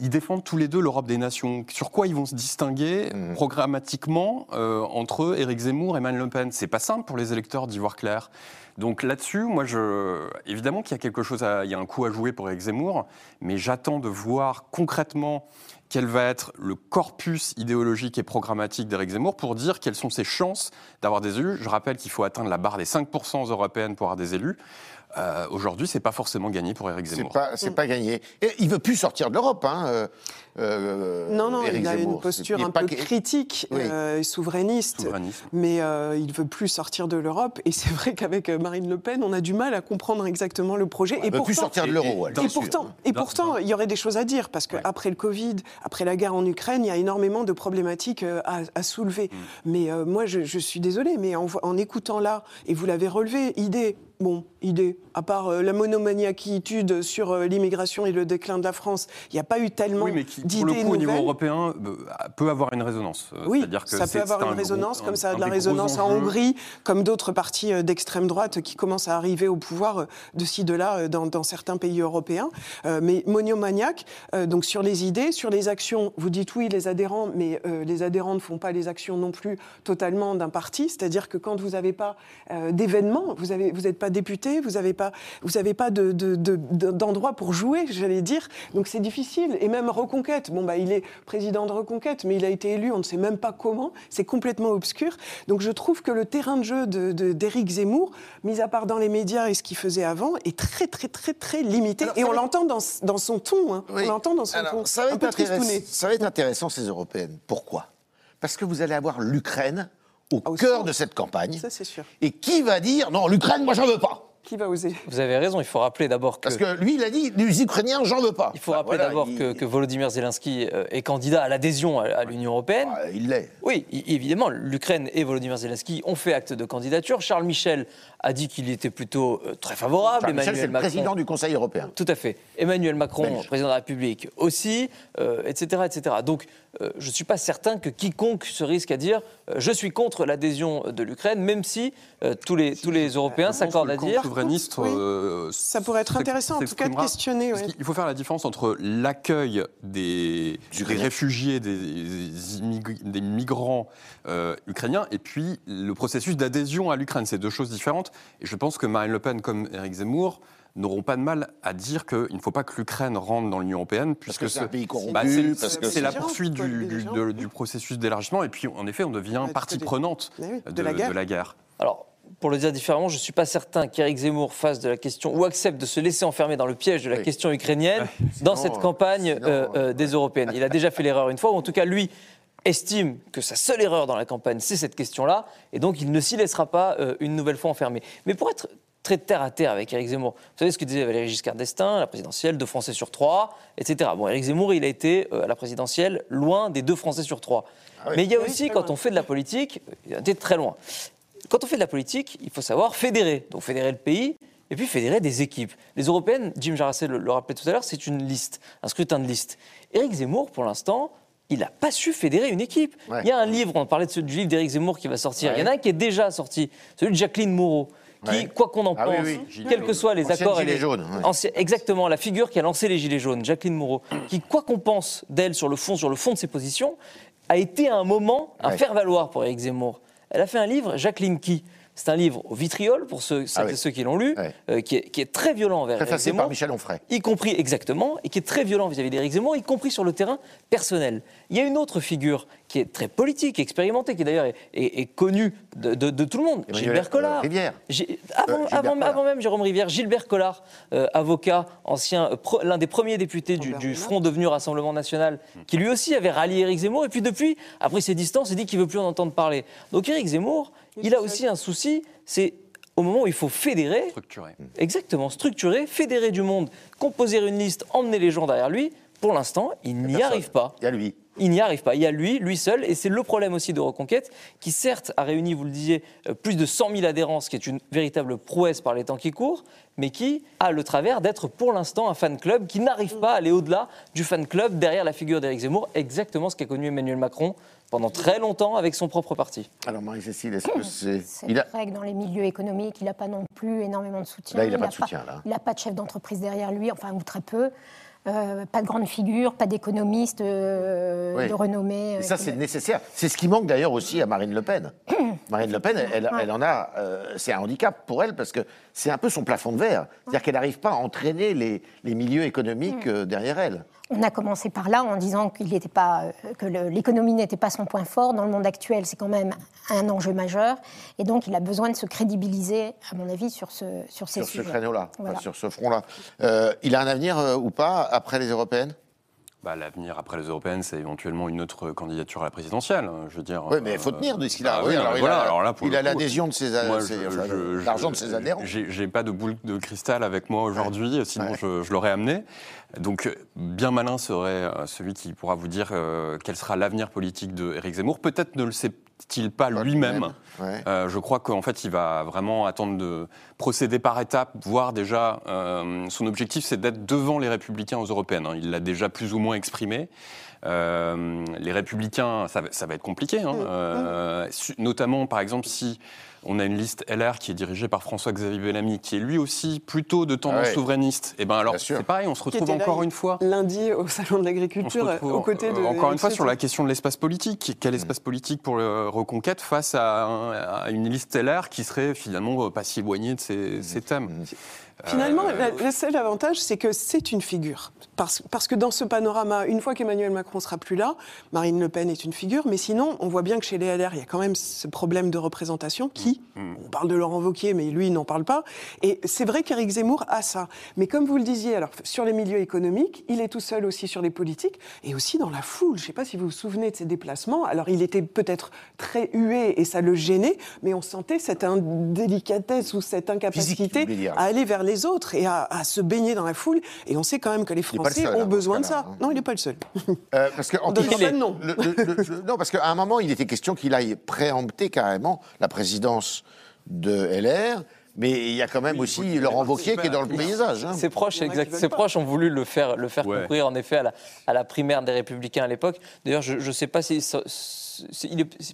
Speaker 5: Ils défendent tous les deux l'Europe des nations. Sur quoi ils vont se distinguer
Speaker 3: Mhm.
Speaker 5: programmatiquement euh, entre Éric Zemmour et Marine Le Pen? C'est pas simple pour les électeurs d'y voir clair. Donc là-dessus, moi, je... évidemment qu'il y a quelque chose, à... il y a un coup à jouer pour Éric Zemmour, mais j'attends de voir concrètement quel va être le corpus idéologique et programmatique d'Éric Zemmour pour dire quelles sont ses chances d'avoir des élus. Je rappelle qu'il faut atteindre la barre des 5% européennes pour avoir des élus. Euh, Aujourd'hui, c'est pas forcément gagné pour Éric
Speaker 3: C'est
Speaker 5: Zemmour.
Speaker 3: pas, c'est pas gagné. Et il veut plus sortir de l'Europe, hein. euh, euh,
Speaker 6: Non, non,
Speaker 3: Éric
Speaker 6: il a
Speaker 3: Zemmour.
Speaker 6: une posture un
Speaker 3: pas
Speaker 6: peu
Speaker 3: que-
Speaker 6: critique,
Speaker 3: Oui.
Speaker 6: euh, souverainiste.
Speaker 5: Souverainiste.
Speaker 6: Mais euh, il veut plus sortir de l'Europe. Et c'est vrai qu'avec Marine Le Pen, on a du mal à comprendre exactement le projet.
Speaker 3: Il
Speaker 6: et
Speaker 3: veut plus
Speaker 6: pourtant,
Speaker 3: sortir de l'euro. elle,
Speaker 6: et
Speaker 3: bien sûr.
Speaker 6: pourtant, et pourtant, il y aurait des choses à dire parce qu'après le Covid, après la guerre en Ukraine, il y a énormément de problématiques à, à soulever. Mais euh, moi, je, je suis désolée, mais en, en écoutant là, et vous l'avez relevé, idée, bon, idée, à part euh, la monomaniaquitude sur euh, l'immigration et le déclin de la France, il n'y a pas eu tellement
Speaker 5: Oui, mais qui, pour
Speaker 6: d'idées
Speaker 5: le coup, au niveau européen, euh, peut avoir une résonance.
Speaker 6: Oui,
Speaker 5: c'est-à-dire que
Speaker 6: ça peut avoir une
Speaker 5: un
Speaker 6: résonance,
Speaker 5: gros-
Speaker 6: comme ça a de la résonance en. Hongrie, comme d'autres partis d'extrême droite qui commencent à arriver au pouvoir de ci, de là, dans, dans certains pays européens. Mais monomaniaque, donc sur les idées, sur les actions, vous dites oui, les adhérents, mais les adhérents ne font pas les actions non plus totalement d'un parti. C'est-à-dire que quand vous n'avez pas d'événements, vous n'êtes vous pas député, vous n'avez pas, vous avez pas de- de- de- de- d'endroit pour jouer, j'allais dire. Donc c'est difficile. Et même Reconquête, bon, bah, il est président de Reconquête, mais il a été élu, on ne sait même pas comment. C'est complètement obscur. Donc je trouve que le terrain de jeu d'Éric Zemmour, mis à part dans les médias et ce qu'il faisait avant, est très, très, très, très limité.
Speaker 3: Alors,
Speaker 6: et on
Speaker 3: va-
Speaker 6: l'entend dans, dans son ton. hein.
Speaker 3: Oui.
Speaker 6: On l'entend dans son
Speaker 3: Alors,
Speaker 6: ton.
Speaker 3: Ça va, être intéressant,
Speaker 6: tristouné.
Speaker 3: ça va être intéressant, ces européennes. Pourquoi? Parce que vous allez avoir l'Ukraine au
Speaker 6: Ah,
Speaker 3: cœur de cette campagne.
Speaker 6: Ça, c'est sûr.
Speaker 3: Et qui va dire non, l'Ukraine, moi, j'en veux pas
Speaker 6: Qui va oser?
Speaker 4: Vous avez raison, il faut rappeler d'abord que.
Speaker 3: Parce que lui, il a dit les Ukrainiens, j'en veux pas.
Speaker 4: Il faut
Speaker 3: Bah,
Speaker 4: rappeler
Speaker 3: voilà,
Speaker 4: d'abord
Speaker 3: il-
Speaker 4: que, que Volodymyr Zelensky euh, est candidat à l'adhésion à, à l'Union européenne.
Speaker 3: Ah, il l'est.
Speaker 4: Oui, évidemment, l'Ukraine et Volodymyr Zelensky ont fait acte de candidature. Charles Michel a dit qu'il était plutôt euh, très favorable.
Speaker 3: Charles Michel,
Speaker 4: Emmanuel
Speaker 3: c'est le
Speaker 4: Macron,
Speaker 3: président du Conseil européen.
Speaker 4: Tout à fait. Emmanuel Macron,
Speaker 3: Belge.
Speaker 4: président de la République aussi, euh, etc., etc. Donc, euh, je ne suis pas certain que quiconque se risque à dire euh, je suis contre l'adhésion de l'Ukraine, même si euh, tous, les, tous les Européens s'accordent à dire.
Speaker 5: souverainiste,
Speaker 6: Oui.
Speaker 5: euh,
Speaker 6: Ça pourrait être intéressant, en tout cas, de questionner, ouais.
Speaker 5: Il faut faire la différence entre l'accueil des, réfugiés, des, des migrants euh, ukrainiens, et puis le processus d'adhésion à l'Ukraine. C'est deux choses différentes. Et je pense que Marine Le Pen, comme Éric Zemmour, n'auront pas de mal à dire qu'il ne faut pas que l'Ukraine rentre dans l'Union européenne, puisque
Speaker 3: c'est
Speaker 5: bah, c'est- la poursuite du, du-
Speaker 6: belligérant.
Speaker 5: de- du processus d'élargissement. Et puis, en effet, on devient
Speaker 6: Ouais,
Speaker 5: partie prenante
Speaker 6: oui,
Speaker 5: de,
Speaker 6: de la guerre.
Speaker 5: de la guerre.
Speaker 4: Alors, pour le dire différemment, je ne suis pas certain qu'Éric Zemmour fasse de la question ou accepte de se laisser enfermer dans le piège de la
Speaker 3: Oui.
Speaker 4: question ukrainienne dans cette campagne
Speaker 3: sinon,
Speaker 4: euh, euh, des Européennes. Il a déjà fait l'erreur une fois, ou en tout cas, lui estime que sa seule erreur dans la campagne, c'est cette question-là, et donc il ne s'y laissera pas euh, une nouvelle fois enfermer. Mais pour être très terre à terre avec Éric Zemmour, vous savez ce que disait Valéry Giscard d'Estaing, la présidentielle, deux Français sur trois, etc. Bon, Éric Zemmour, il a été euh, à la présidentielle loin des deux Français sur trois.
Speaker 3: Ah oui.
Speaker 4: Mais il y a aussi, quand on fait de la politique, il a été très loin. Quand on fait de la politique, il faut savoir fédérer. Donc fédérer le pays et puis fédérer des équipes. Les européennes, Jim Jarassé le, le rappelait tout à l'heure, c'est une liste, un scrutin de liste. Éric Zemmour, pour l'instant, il n'a pas su fédérer une équipe.
Speaker 3: Ouais.
Speaker 4: Il y a un livre, on parlait de ce, du livre d'Éric Zemmour qui va sortir. Il y en a un qui est déjà sorti, celui de Jacqueline Moreau. Qui,
Speaker 3: Ouais.
Speaker 4: quoi qu'on en
Speaker 3: Ah oui,
Speaker 4: pense,
Speaker 3: oui.
Speaker 4: Quels que soient les
Speaker 3: Ancienne
Speaker 4: accords, et
Speaker 3: gilet
Speaker 4: les-
Speaker 3: jaune, ouais.
Speaker 4: Ancien- exactement, la figure qui a lancé les Gilets jaunes, Jacqueline Moreau, qui, quoi qu'on pense d'elle sur le fond, sur le fond de ses positions, a été à un moment un
Speaker 3: Ouais.
Speaker 4: faire-valoir pour Éric Zemmour. Elle a fait un livre, Jacqueline qui? C'est un livre au vitriol, pour ceux,
Speaker 3: Ah oui.
Speaker 4: ceux qui l'ont lu, euh, qui, est, qui est très violent envers Éric
Speaker 3: Préfacé
Speaker 4: Zemmour
Speaker 3: par Michel Onfray.
Speaker 4: y compris exactement, et qui est très violent vis-à-vis d'Éric Zemmour, y compris sur le terrain personnel. Il y a une autre figure qui est très politique, expérimentée, qui d'ailleurs est, est- est connue de, de- de tout le monde,
Speaker 3: Emmanuel,
Speaker 4: Gilbert Collard.
Speaker 3: euh, Rivière.
Speaker 4: J'ai- Avant,
Speaker 3: Euh, Gilbert
Speaker 4: avant-
Speaker 3: Collard.
Speaker 4: avant même Jérôme Rivière, Gilbert Collard, euh, avocat, ancien, euh, pro- l'un des premiers députés du. Front devenu Rassemblement National, qui lui aussi avait rallié Éric Zemmour, et puis depuis a pris ses distances et dit qu'il veut plus en entendre parler. Donc Éric Zemmour, il a aussi un souci, c'est au moment où il faut fédérer,
Speaker 5: structuré.
Speaker 4: Exactement, structurer, fédérer du monde, composer une liste, emmener les gens derrière lui. Pour l'instant, il n'y arrive pas.
Speaker 3: Il y a lui.
Speaker 4: Il n'y arrive pas. Il y a lui, lui seul, et c'est le problème aussi de Reconquête, qui certes a réuni, vous le disiez, euh, plus de 100 000 adhérents, ce qui est une véritable prouesse par les temps qui courent, mais qui a le travers d'être pour l'instant un fan club qui n'arrive pas à aller au-delà du fan club derrière la figure d'Éric Zemmour, exactement ce qu'a connu Emmanuel Macron pendant très longtemps avec son propre parti.
Speaker 3: Alors Marie-Cécile, est-ce que c'est...
Speaker 7: C'est
Speaker 3: Il a...
Speaker 7: vrai que dans les milieux économiques, il n'a pas non plus énormément de soutien.
Speaker 3: Là, il a pas de soutien, là.
Speaker 7: Il n'a pas de chef d'entreprise derrière lui, enfin, ou très peu. Euh, pas de grande figure, pas d'économiste euh,
Speaker 3: Oui.
Speaker 7: de renommée.
Speaker 3: Et
Speaker 7: euh,
Speaker 3: ça, c'est nécessaire. C'est ce qui manque d'ailleurs aussi à Marine Le Pen. *coughs* Marine Le Pen, elle, elle- elle en a. euh, c'est un handicap pour elle parce que c'est un peu son plafond de verre. C'est-à-dire qu'elle n'arrive pas à entraîner les, les milieux économiques euh, derrière elle.
Speaker 7: On a commencé par là en disant qu'il n'était pas, euh, que l'économie n'était pas son point fort. Dans le monde actuel, c'est quand même un enjeu majeur. Et donc, il a besoin de se crédibiliser, à mon avis, sur, ce, sur ces
Speaker 3: sur ce créneau-là, enfin, sur ce front-là. Euh, il a un avenir euh, ou pas après les européennes?
Speaker 5: Bah, L'avenir après les européennes, c'est éventuellement une autre candidature à la présidentielle. hein, Je veux dire.
Speaker 3: Oui, mais il faut
Speaker 5: euh,
Speaker 3: tenir de ce qu'il a.
Speaker 5: ah
Speaker 3: Oui,
Speaker 5: oui,
Speaker 3: alors,
Speaker 5: mais
Speaker 3: il a,
Speaker 5: alors là,
Speaker 3: il a l'adhésion de ses, enfin, l'argent de ses adhérents.
Speaker 5: J'ai pas de boule de cristal avec moi aujourd'hui, sinon
Speaker 3: Ouais.
Speaker 5: je, je l'aurais amené. Donc, euh, bien malin serait euh, celui qui pourra vous dire euh, quel sera l'avenir politique de Éric Zemmour. Peut-être ne le sait-il pas
Speaker 3: Pas
Speaker 5: lui-même.
Speaker 3: ouais.
Speaker 5: Euh, je crois qu'en fait, il va vraiment attendre de procéder par étapes, voire déjà, euh, son objectif, c'est d'être devant les Républicains aux Européennes. hein. Il l'a déjà plus ou moins exprimé. Euh, les Républicains, ça va, ça va être compliqué, hein. Su- notamment, par exemple, si on a une liste LR qui est dirigée par François-Xavier Bellamy, qui est lui aussi plutôt de tendance
Speaker 3: Ah ouais.
Speaker 5: souverainiste. Et ben alors, c'est pareil, on se retrouve
Speaker 6: là,
Speaker 5: encore une fois.
Speaker 6: Lundi au Salon de l'Agriculture, aux côtés de.
Speaker 5: euh, encore une fois sur la question de l'espace politique. Quel espace politique pour le Reconquête face à, un- à une liste LR qui serait finalement pas si éloignée de ces, ces thèmes?
Speaker 6: Finalement,
Speaker 5: Euh,
Speaker 6: le seul avantage, c'est que c'est une figure. Parce, parce que dans ce panorama, une fois qu'Emmanuel Macron sera plus là, Marine Le Pen est une figure, mais sinon, on voit bien que chez les LR, il y a quand même ce problème de représentation qui, on parle de Laurent Wauquiez, mais lui, il n'en parle pas. Et c'est vrai qu'Éric Zemmour a ça. Mais comme vous le disiez, alors sur les milieux économiques, il est tout seul aussi sur les politiques et aussi dans la foule. Je ne sais pas si vous vous souvenez de ses déplacements. Alors, il était peut-être très hué et ça le gênait, mais on sentait cette indélicatesse ou cette incapacité
Speaker 3: Physique,
Speaker 6: à aller vers les autres et à, à se baigner dans la foule. Et on sait quand même que les Français
Speaker 3: seul,
Speaker 6: ont
Speaker 3: hein,
Speaker 6: besoin de ça.
Speaker 3: hein.
Speaker 6: Non, il n'est pas le seul.
Speaker 3: Euh, parce que en
Speaker 6: On donne
Speaker 3: plus-
Speaker 6: pas de nom.
Speaker 3: le- le- le- le- non, parce qu'à un moment, il était question qu'il aille préempter carrément la présidence de LR, mais il y a quand même
Speaker 5: Oui,
Speaker 3: aussi Laurent Wauquiez qui est dans le paysage. hein.
Speaker 4: Ses proches, exact, ses proches ont voulu le faire, le faire
Speaker 5: Ouais.
Speaker 4: concourir en effet à la, à la primaire des Républicains à l'époque. D'ailleurs, je ne sais pas si. ça- c'est-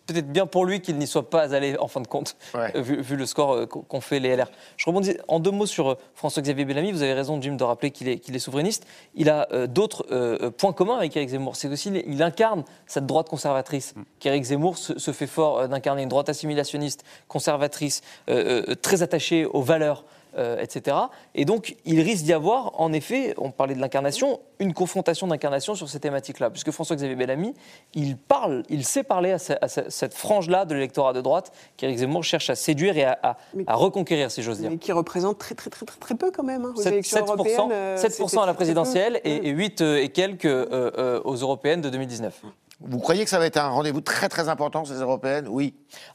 Speaker 4: peut-être bien pour lui qu'il n'y soit pas allé en fin de compte,
Speaker 3: Ouais. *laughs*
Speaker 4: vu, vu le score euh, qu'ont fait les LR. Je rebondis en deux mots sur euh, François-Xavier Bellamy. Vous avez raison, Jim, de rappeler qu'il est, souverainiste. Il a euh, d'autres euh, points communs avec Éric Zemmour. C'est aussi il incarne cette droite conservatrice. Qu'Éric Zemmour se, se fait fort d'incarner une droite assimilationniste, conservatrice, euh, très attachée aux valeurs euh, etc. Et donc, il risque d'y avoir, en effet, on parlait de l'incarnation, une confrontation d'incarnation sur ces thématiques-là. Puisque François-Xavier Bellamy, il parle, il sait parler à, ce- à ce- cette frange-là de l'électorat de droite qu'Éric Zemmour cherche à séduire et à, à-
Speaker 6: Mais-
Speaker 4: à reconquérir, si j'ose dire.
Speaker 6: Mais qui représente très, très, très, très, très peu quand même. hein, aux
Speaker 4: 7%,
Speaker 6: élections européennes. euh,
Speaker 4: 7%
Speaker 6: c'était
Speaker 4: à la présidentielle et, et 8 euh, et quelques euh, euh, aux européennes de 2019.
Speaker 3: Vous croyez que ça va être un rendez-vous très très important, ces européennes? Oui.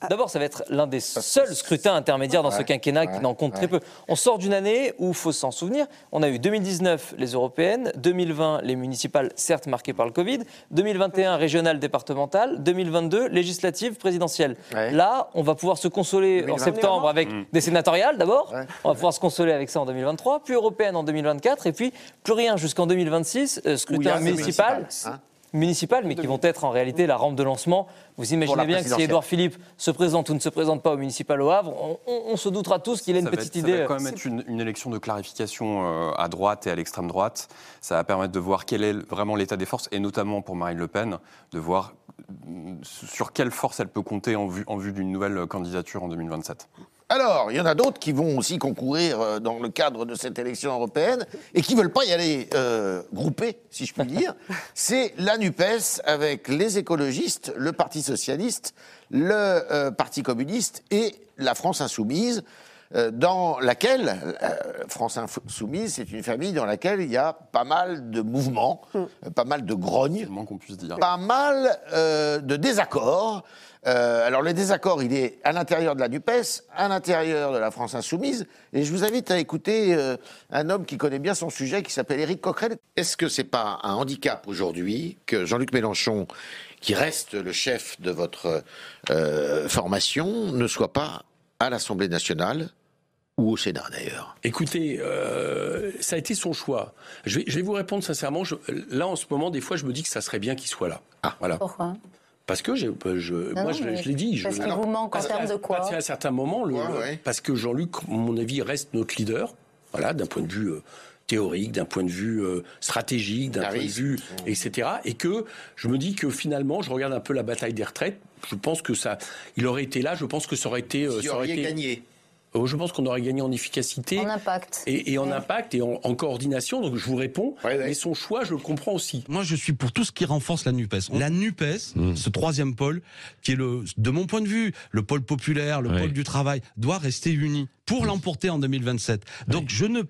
Speaker 4: D'abord, ça va être l'un des seuls scrutins intermédiaires dans ce
Speaker 3: Ouais,
Speaker 4: quinquennat qui n'en compte très peu. On sort d'une année où, faut s'en souvenir, on a eu 2019 les européennes, 2020 les municipales, certes marquées par le Covid, 2021 régionales départementales, 2022 législatives présidentielles.
Speaker 3: Ouais.
Speaker 4: Là, on va pouvoir se consoler en
Speaker 3: 2022.
Speaker 4: septembre avec des sénatoriales d'abord.
Speaker 3: Ouais.
Speaker 4: On va pouvoir se consoler avec ça en 2023, puis européenne en 2024, et puis plus rien jusqu'en 2026, euh, scrutin municipal
Speaker 3: hein.
Speaker 4: Municipales, mais qui vont être en réalité la rampe de lancement. Vous imaginez
Speaker 3: la
Speaker 4: bien que si. Édouard Philippe se présente ou ne se présente pas au municipal au Havre, on, on- on se doutera tous qu'il a une
Speaker 5: Ça va
Speaker 4: petite
Speaker 5: être-
Speaker 4: idée.
Speaker 5: Ça va
Speaker 4: euh,
Speaker 5: quand même être une, une élection de clarification euh, à droite et à l'extrême droite. Ça va permettre de voir quel est vraiment l'état des forces, et notamment pour Marine Le Pen, de voir mm, sur quelle force elle peut compter en vue, en vue d'une nouvelle candidature en 2027.
Speaker 3: Alors, il y en a d'autres qui vont aussi concourir euh, dans le cadre de cette élection européenne et qui ne veulent pas y aller euh, groupés, si je puis dire. *laughs* C'est la NUPES avec les écologistes, le Parti socialiste, le euh, Parti communiste et la France insoumise, dans laquelle, euh, France insoumise, c'est une famille dans laquelle il y a pas mal de mouvements, euh, pas mal de grognes
Speaker 5: C'est le moins qu'on puisse dire.
Speaker 3: pas mal euh, de désaccords. Euh, alors le désaccord, il est à l'intérieur de la NUPES, à l'intérieur de la France Insoumise, et je vous invite à écouter euh, un homme qui connaît bien son sujet, qui s'appelle Éric Coquerel. Est-ce que c'est pas un handicap aujourd'hui que Jean-Luc Mélenchon, qui reste le chef de votre euh, formation, ne soit pas à l'Assemblée nationale ou au Sénat d'ailleurs
Speaker 9: Écoutez, euh, ça a été son choix. Je vais, je vais vous répondre sincèrement. Je- là, en ce moment, des fois, je me dis que ça serait bien qu'il soit là.
Speaker 3: Ah.
Speaker 9: voilà.
Speaker 10: Pourquoi?
Speaker 9: Parce que je, je- moi,
Speaker 10: non,
Speaker 9: je, l'ai dit. je-
Speaker 10: parce qu'il vous manque en termes de quoi?
Speaker 9: parce qu'à un certain moment, le-
Speaker 3: Ouais,
Speaker 9: le-
Speaker 3: ouais.
Speaker 9: parce que Jean-Luc, à mon avis, reste notre leader. Voilà, d'un point de vue euh, théorique, d'un point de vue euh, stratégique, d'un point de vue, etc. Et que je me dis que finalement, je regarde un peu la bataille des retraites. Je pense que ça, il aurait été là. Je pense que ça aurait été, euh,
Speaker 3: Vous
Speaker 9: ça aurait
Speaker 3: auriez
Speaker 9: été-
Speaker 3: gagné.
Speaker 9: Euh, Je pense qu'on aurait gagné en efficacité.
Speaker 10: En impact.
Speaker 9: Et, et en
Speaker 10: Ouais.
Speaker 9: impact et en, en coordination, donc je vous réponds.
Speaker 3: Ouais, ouais.
Speaker 9: Mais son choix, je le comprends aussi.
Speaker 11: Moi, je suis pour tout ce qui renforce la NUPES. La NUPES, ce troisième pôle, qui est, le, de mon point de vue, le pôle populaire, le
Speaker 12: Ouais.
Speaker 11: pôle du travail, doit rester uni pour l'emporter en 2027. Donc, je, ne,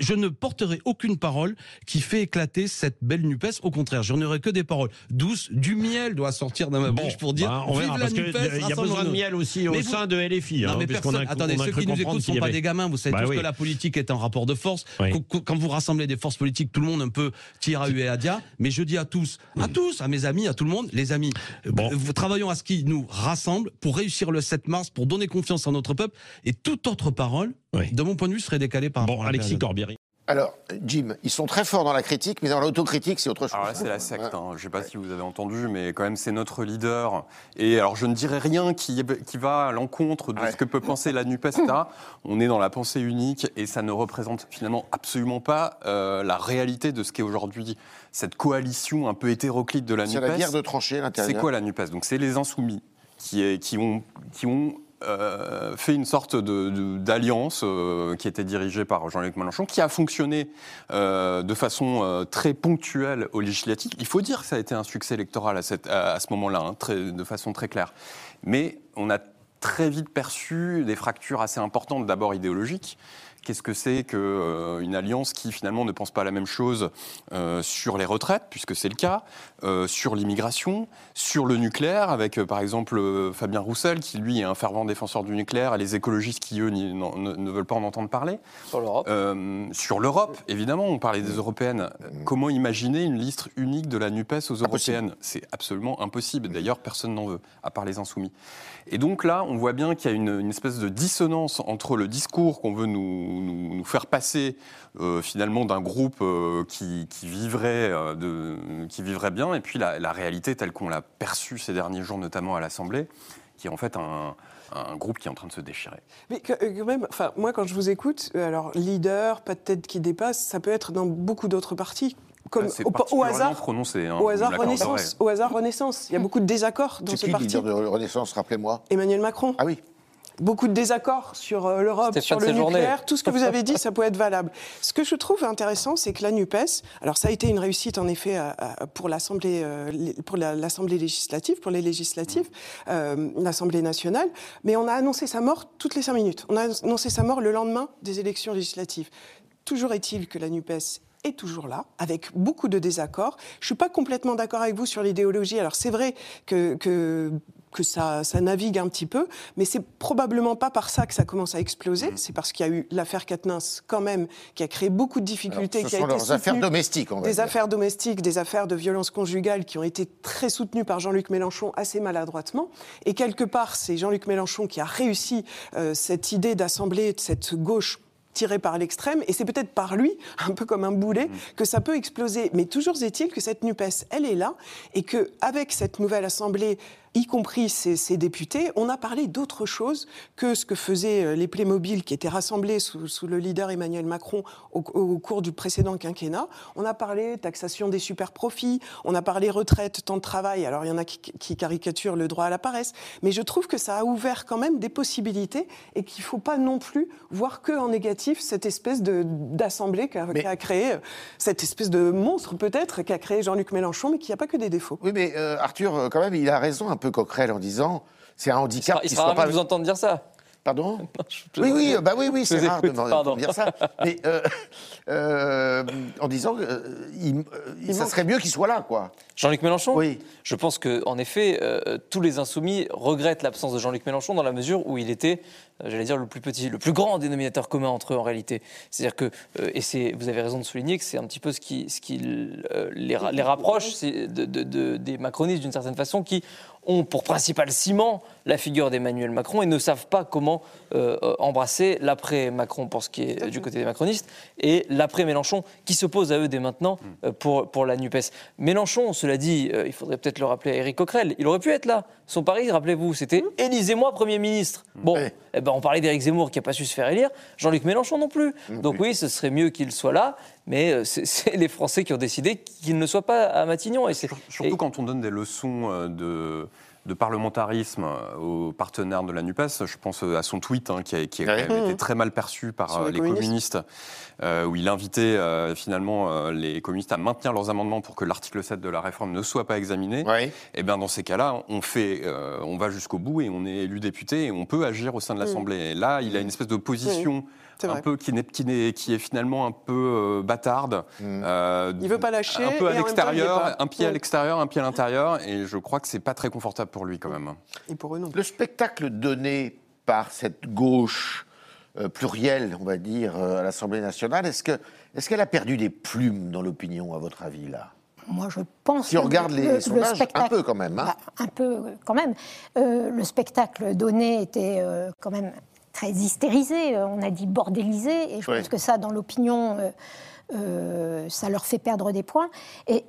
Speaker 11: je ne porterai aucune parole qui fait éclater cette belle NUPES. Au contraire, je n'aurai que des paroles douces. Du miel doit sortir de ma
Speaker 12: Bon,
Speaker 11: bouche pour dire
Speaker 12: bah, on
Speaker 11: vive
Speaker 12: verra,
Speaker 11: la
Speaker 12: parce
Speaker 11: NUPES,
Speaker 12: y a besoin de miel aussi au
Speaker 11: Mais vous-
Speaker 12: sein de LFI.
Speaker 11: Non,
Speaker 12: hein,
Speaker 11: mais
Speaker 12: puisqu'on
Speaker 11: personne,
Speaker 12: a-
Speaker 11: attendez, ceux qui nous écoutent
Speaker 12: s'il
Speaker 11: sont pas des gamins. Vous savez
Speaker 12: Bah
Speaker 11: tous
Speaker 12: oui.
Speaker 11: que la politique est un rapport de force.
Speaker 12: Oui.
Speaker 11: Quand vous rassemblez des forces politiques, tout le monde un peu tire à et à dia. Mais je dis à tous, à tous, à mes amis, à tout le monde, les amis,
Speaker 12: Bon.
Speaker 11: euh, travaillons à ce qui nous rassemble pour réussir le 7 mars, pour donner confiance à notre peuple. Et toute autre parole,
Speaker 12: Oui.
Speaker 11: de mon point de vue, serait décalée par rapport
Speaker 12: Bon,
Speaker 11: à
Speaker 12: Alexis
Speaker 11: période.
Speaker 12: Corbieri.
Speaker 3: Alors, Jim, ils sont très forts dans la critique, mais dans l'autocritique, c'est autre chose.
Speaker 5: Alors là, c'est la secte. hein. Je ne sais pas si vous avez entendu, mais quand même, c'est notre leader. Et alors, je ne dirais rien qui, qui va à l'encontre de
Speaker 3: Ouais.
Speaker 5: ce que peut penser la NUPES, etc. *laughs* On est dans la pensée unique et ça ne représente finalement absolument pas euh, la réalité de ce qu'est aujourd'hui cette coalition un peu hétéroclite de la
Speaker 3: C'est
Speaker 5: NUPES.
Speaker 3: la guerre de tranchées à
Speaker 5: C'est
Speaker 3: l'intérieur.
Speaker 5: quoi la NUPES? Donc, c'est les insoumis qui, est- qui, ont, qui ont euh, fait une sorte d'alliance euh, qui était dirigée par Jean-Luc Mélenchon, qui a fonctionné euh, de façon très ponctuelle aux législatives. Il faut dire que ça a été un succès électoral à, cette- à- ce moment-là, hein, de façon très claire. Mais on a très vite perçu des fractures assez importantes, d'abord idéologiques. Qu'est-ce que c'est qu'une alliance qui finalement ne pense pas la même chose euh, sur les retraites, puisque c'est le cas, euh, sur l'immigration, sur le nucléaire, avec euh, par exemple euh, Fabien Roussel, qui lui est un fervent défenseur du nucléaire, et les écologistes qui, eux, ne, veulent pas en entendre parler.
Speaker 4: Sur l'Europe.
Speaker 5: Euh, sur l'Europe, évidemment, on parlait des européennes. Comment imaginer une liste unique de la NUPES aux européennes? C'est absolument impossible. D'ailleurs, personne n'en veut, à part les insoumis. Et donc là, on voit bien qu'il y a une, une espèce de dissonance entre le discours qu'on veut nous, nous- nous faire passer, euh, finalement, d'un groupe euh, qui, qui vivrait, euh, de, qui vivrait bien, et puis la, la réalité telle qu'on l'a perçue ces derniers jours, notamment à l'Assemblée, qui est en fait un, un groupe qui est en train de se déchirer.
Speaker 6: Mais que- quand même, enfin, moi, quand je vous écoute, alors leader, pas de tête qui dépasse, ça peut être dans beaucoup d'autres partis. Comme
Speaker 5: Ah,
Speaker 6: au, au hasard,
Speaker 5: prononcé. hein,
Speaker 6: au hasard. Renaissance, au hasard Renaissance. Il y a beaucoup de désaccords dans
Speaker 3: C'est
Speaker 6: ce
Speaker 3: qui le
Speaker 6: parti.
Speaker 3: leader de Renaissance, rappelez-moi?
Speaker 6: Emmanuel Macron.
Speaker 3: Ah oui.
Speaker 6: Beaucoup de désaccords sur euh, l'Europe, sur le nucléaire, tout ce que vous avez dit, ça peut être valable. Ce que je trouve intéressant, c'est que la NUPES, alors ça a été une réussite en effet pour l'Assemblée euh, pour la- l'Assemblée législative, pour les législatives, euh, l'Assemblée nationale, mais on a annoncé sa mort toutes les cinq minutes. On a annoncé sa mort le lendemain des élections législatives. Toujours est-il que la NUPES est toujours là, avec beaucoup de désaccords. Je suis pas complètement d'accord avec vous sur l'idéologie. Alors c'est vrai que, que, que ça, ça navigue un petit peu, mais c'est probablement pas par ça que ça commence à exploser. C'est parce qu'il y a eu l'affaire Katnins quand même, qui a créé beaucoup de difficultés.
Speaker 3: Alors, ce
Speaker 6: qui a
Speaker 3: sont
Speaker 6: été
Speaker 3: leurs affaires domestiques, on va
Speaker 6: Des
Speaker 3: dire.
Speaker 6: affaires domestiques, des affaires de violence conjugale qui ont été très soutenues par Jean-Luc Mélenchon assez maladroitement. Et quelque part, c'est Jean-Luc Mélenchon qui a réussi euh, cette idée d'assembler cette gauche tirée par l'extrême, et c'est peut-être par lui, *laughs* un peu comme un boulet, que ça peut exploser. Mais toujours est-il que cette NUPES, elle est là, et que avec cette nouvelle Assemblée, y compris ses députés, on a parlé d'autre chose que ce que faisaient euh, les Playmobil qui étaient rassemblés sous, sous le leader Emmanuel Macron au, au cours du précédent quinquennat. On a parlé taxation des super profits, on a parlé retraite, temps de travail. Alors il y en a qui, qui caricaturent le droit à la paresse, mais je trouve que ça a ouvert quand même des possibilités et qu'il ne faut pas non plus voir que en négatif cette espèce d'assemblée qu'a qu'a créé, euh, cette espèce de monstre peut-être qu'a créé Jean-Luc Mélenchon, mais qui n'a pas que des défauts.
Speaker 3: Oui, mais euh, Arthur, quand même, il a raison un peu Coquerel en disant c'est un
Speaker 4: Il
Speaker 3: handicap
Speaker 4: sera, il
Speaker 3: qui
Speaker 4: sera
Speaker 3: soit
Speaker 4: ravi
Speaker 3: pas.
Speaker 4: de vous entendre dire ça.
Speaker 3: Pardon *laughs*
Speaker 4: Je-
Speaker 3: Oui, oui, euh, bah oui, oui, c'est rare de
Speaker 4: écoute,
Speaker 3: de me dire ça. *laughs* Mais euh, euh, en disant que euh, il- euh, ça
Speaker 6: manque-
Speaker 3: serait mieux qu'il soit là, quoi.
Speaker 4: Jean-Luc Mélenchon
Speaker 3: Oui.
Speaker 4: Je pense que, en effet, euh, tous les insoumis regrettent l'absence de Jean-Luc Mélenchon dans la mesure où il était, j'allais dire, le plus petit, le plus grand dénominateur commun entre eux en réalité. C'est-à-dire que, euh, et c'est, vous avez raison de souligner que c'est un petit peu ce qui, ce qui euh, les, ra- les rapproche de- de- de- des macronistes d'une certaine façon, qui ont pour principal ciment la figure d'Emmanuel Macron et ne savent pas comment euh, embrasser l'après-Macron pour ce qui est du côté des macronistes et l'après-Mélenchon qui s'oppose à eux dès maintenant euh, pour, pour la NUPES. Mélenchon, cela dit, euh, il faudrait peut-être le rappeler à Éric Coquerel, il aurait pu être là. Son pari, rappelez-vous, c'était élisez-moi Premier ministre. Bon,
Speaker 3: Ouais.
Speaker 4: eh ben, on parlait d'Éric Zemmour qui n'a pas su se faire élire, Jean-Luc Mélenchon non plus. Donc oui, ce serait mieux qu'il soit là, mais *laughs* c'est les Français qui ont décidé qu'il ne soit pas à Matignon. Et
Speaker 5: Surtout
Speaker 4: et-
Speaker 5: quand on donne des leçons de, de parlementarisme euh, aux partenaires de la NUPES. Je pense euh, à son tweet hein, qui, a, qui a
Speaker 3: Ouais.
Speaker 5: quand même été très mal perçu par euh,
Speaker 6: les
Speaker 5: les
Speaker 6: communistes.
Speaker 5: communistes, euh, où il invitait euh, finalement euh, les communistes à maintenir leurs amendements pour que l'article 7 de la réforme ne soit pas examiné. Et bien dans ces cas-là, on fait, euh, on va jusqu'au bout et on est élu député et on peut agir au sein de l'Assemblée. Et là, il a une espèce de position un peu qui, n'est, qui, n'est- qui est finalement un peu euh, bâtarde. Euh,
Speaker 6: Il veut pas lâcher,
Speaker 5: Un peu à l'extérieur, pied à
Speaker 6: Ouais.
Speaker 5: l'extérieur, un pied à l'intérieur. Et je crois que c'est pas très confortable pour lui quand même.
Speaker 6: Et pour eux non.
Speaker 3: Le spectacle donné par cette gauche euh, plurielle, on va dire, euh, à l'Assemblée nationale, est-ce que est-ce qu'elle a perdu des plumes dans l'opinion, à votre avis, là?
Speaker 7: Moi, je pense.
Speaker 3: Si on
Speaker 7: que
Speaker 3: regarde
Speaker 7: le-
Speaker 3: les
Speaker 7: le
Speaker 3: sondages, un
Speaker 7: spectacle-
Speaker 3: peu quand même. hein.
Speaker 7: Bah, un peu quand même. Euh, le spectacle donné était euh, quand même très hystérisé, euh, on a dit bordélisé, et je pense que ça, dans l'opinion, euh, euh, ça leur fait perdre des points. Et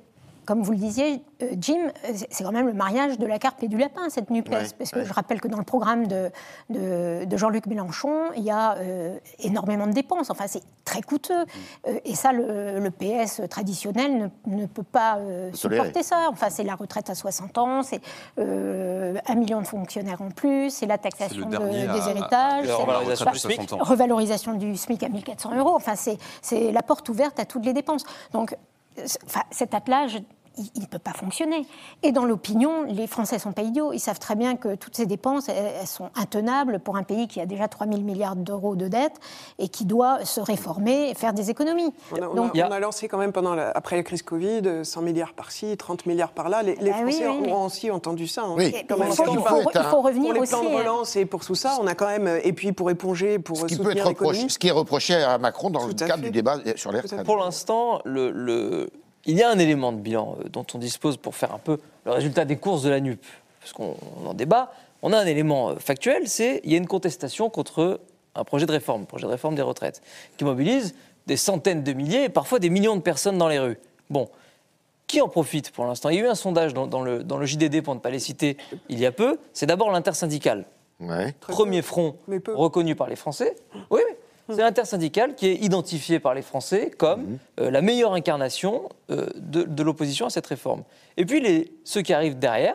Speaker 7: comme vous le disiez, euh, Jim, euh, c'est- quand même le mariage de la carpe et du lapin, cette NUPES.
Speaker 3: Ouais,
Speaker 7: parce que
Speaker 3: ouais.
Speaker 7: je rappelle que dans le programme de, de, de Jean-Luc Mélenchon, il y a euh, énormément de dépenses. Enfin, c'est très coûteux. Euh, et ça, le, le PS traditionnel ne, ne peut pas euh, supporter ça. Enfin, c'est la retraite à 60 ans, c'est euh, un million de fonctionnaires en plus, c'est la taxation de-
Speaker 5: dernier à-
Speaker 7: des héritages.
Speaker 4: La revalorisation du SMIC.
Speaker 5: 60 ans.
Speaker 7: revalorisation du SMIC à 1400 euros. Enfin, c'est- c'est la porte ouverte à toutes les dépenses. Donc, enfin, cet attelage, il ne peut pas fonctionner. Et dans l'opinion, les Français sont pas idiots. Ils savent très bien que toutes ces dépenses, elles, elles sont intenables pour un pays qui a déjà 3 000 milliards d'euros de dettes et qui doit se réformer et faire des économies.
Speaker 6: On a, on
Speaker 7: Donc,
Speaker 4: il y a-
Speaker 6: on a lancé quand même pendant la- après la crise Covid euh, 100 milliards par-ci, 30 milliards par-là. Les, les
Speaker 7: Bah oui,
Speaker 6: Français
Speaker 7: oui, mais-
Speaker 6: ont aussi entendu ça. hein.
Speaker 3: Oui.
Speaker 6: Quand
Speaker 7: il,
Speaker 6: même,
Speaker 7: faut, il faut-
Speaker 3: peut être
Speaker 7: il faut revenir
Speaker 6: pour les
Speaker 7: aussi.
Speaker 6: plans de
Speaker 7: hein.
Speaker 6: relance et pour tout ça, on a quand même et puis pour éponger, pour
Speaker 3: Ce qui peut
Speaker 6: soutenir
Speaker 3: être reproché,
Speaker 6: l'économie.
Speaker 3: ce qui est reproché à Macron dans le
Speaker 6: Tout à
Speaker 3: cadre
Speaker 6: fait.
Speaker 3: du débat sur retraites.
Speaker 4: Pour l'instant, le, le- il y a un élément de bilan euh, dont on dispose pour faire un peu le résultat des courses de la NUP, parce qu'on on en débat. On a un élément euh, factuel, c'est il y a une contestation contre un projet de réforme, projet de réforme des retraites, qui mobilise des centaines de milliers et parfois des millions de personnes dans les rues. Bon, qui en profite pour l'instant? Il y a eu un sondage dans, dans le, dans le JDD, pour ne pas les citer, il y a peu. C'est d'abord l'intersyndicale.
Speaker 3: Ouais.
Speaker 4: Premier front
Speaker 6: Mais
Speaker 4: reconnu par les Français. Oui, oui. C'est l'intersyndicale qui est identifié par les Français comme euh, la meilleure incarnation euh, de, de l'opposition à cette réforme. Et puis les, ceux qui arrivent derrière,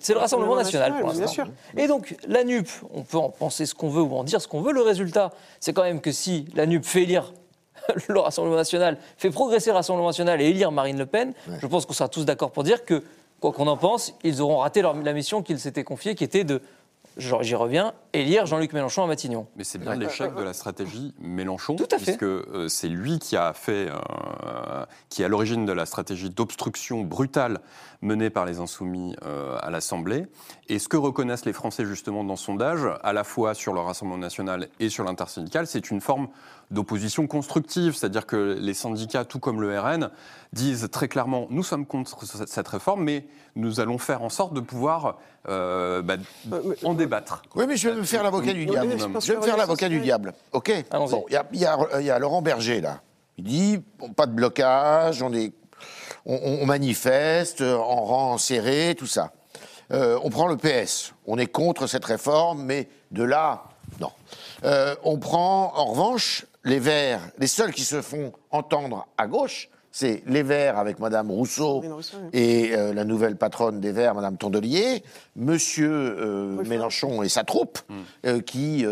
Speaker 4: c'est le Rassemblement national pour l'instant. Et donc la NUP, on peut en penser ce qu'on veut ou en dire ce qu'on veut. Le résultat, c'est quand même que si la NUP fait élire *laughs* le Rassemblement national, fait progresser le Rassemblement national et élire Marine Le Pen, je pense qu'on sera tous d'accord pour dire que, quoi qu'on en pense, ils auront raté leur- la mission qu'ils s'étaient confiée, qui était de, j'y reviens, élire Jean-Luc Mélenchon à Matignon.
Speaker 5: Mais c'est bien l'échec de la stratégie Mélenchon,
Speaker 4: Tout à fait.
Speaker 5: puisque euh, c'est lui qui a fait, euh, qui est à l'origine de la stratégie d'obstruction brutale menée par les Insoumis euh, à l'Assemblée. Et ce que reconnaissent les Français justement dans ce sondage, à la fois sur le Rassemblement national et sur l'intersyndical, c'est une forme d'opposition constructive, c'est-à-dire que les syndicats, tout comme le RN, disent très clairement nous sommes contre cette- réforme, mais nous allons faire en sorte de pouvoir euh, bah, en débattre.
Speaker 3: Oui, mais je vais me faire l'avocat du
Speaker 6: Oui,
Speaker 3: diable.
Speaker 6: je
Speaker 3: vais me faire l'avocat du diable. OK
Speaker 4: Allons-y.
Speaker 3: Bon, il y y a- il y a Laurent Berger, là. Il dit bon, pas de blocage, on, est, on, on manifeste euh, en rang serré, tout ça. Euh, on prend le PS. On est contre cette réforme, mais de là, non. Euh, on prend, en revanche, les Verts. Les seuls qui se font entendre à gauche, c'est les Verts avec Madame Rousseau
Speaker 6: Madame Rousseau, oui.
Speaker 3: et euh, la nouvelle patronne des Verts, Madame Tondelier, Monsieur euh, Mélenchon et sa troupe, euh, qui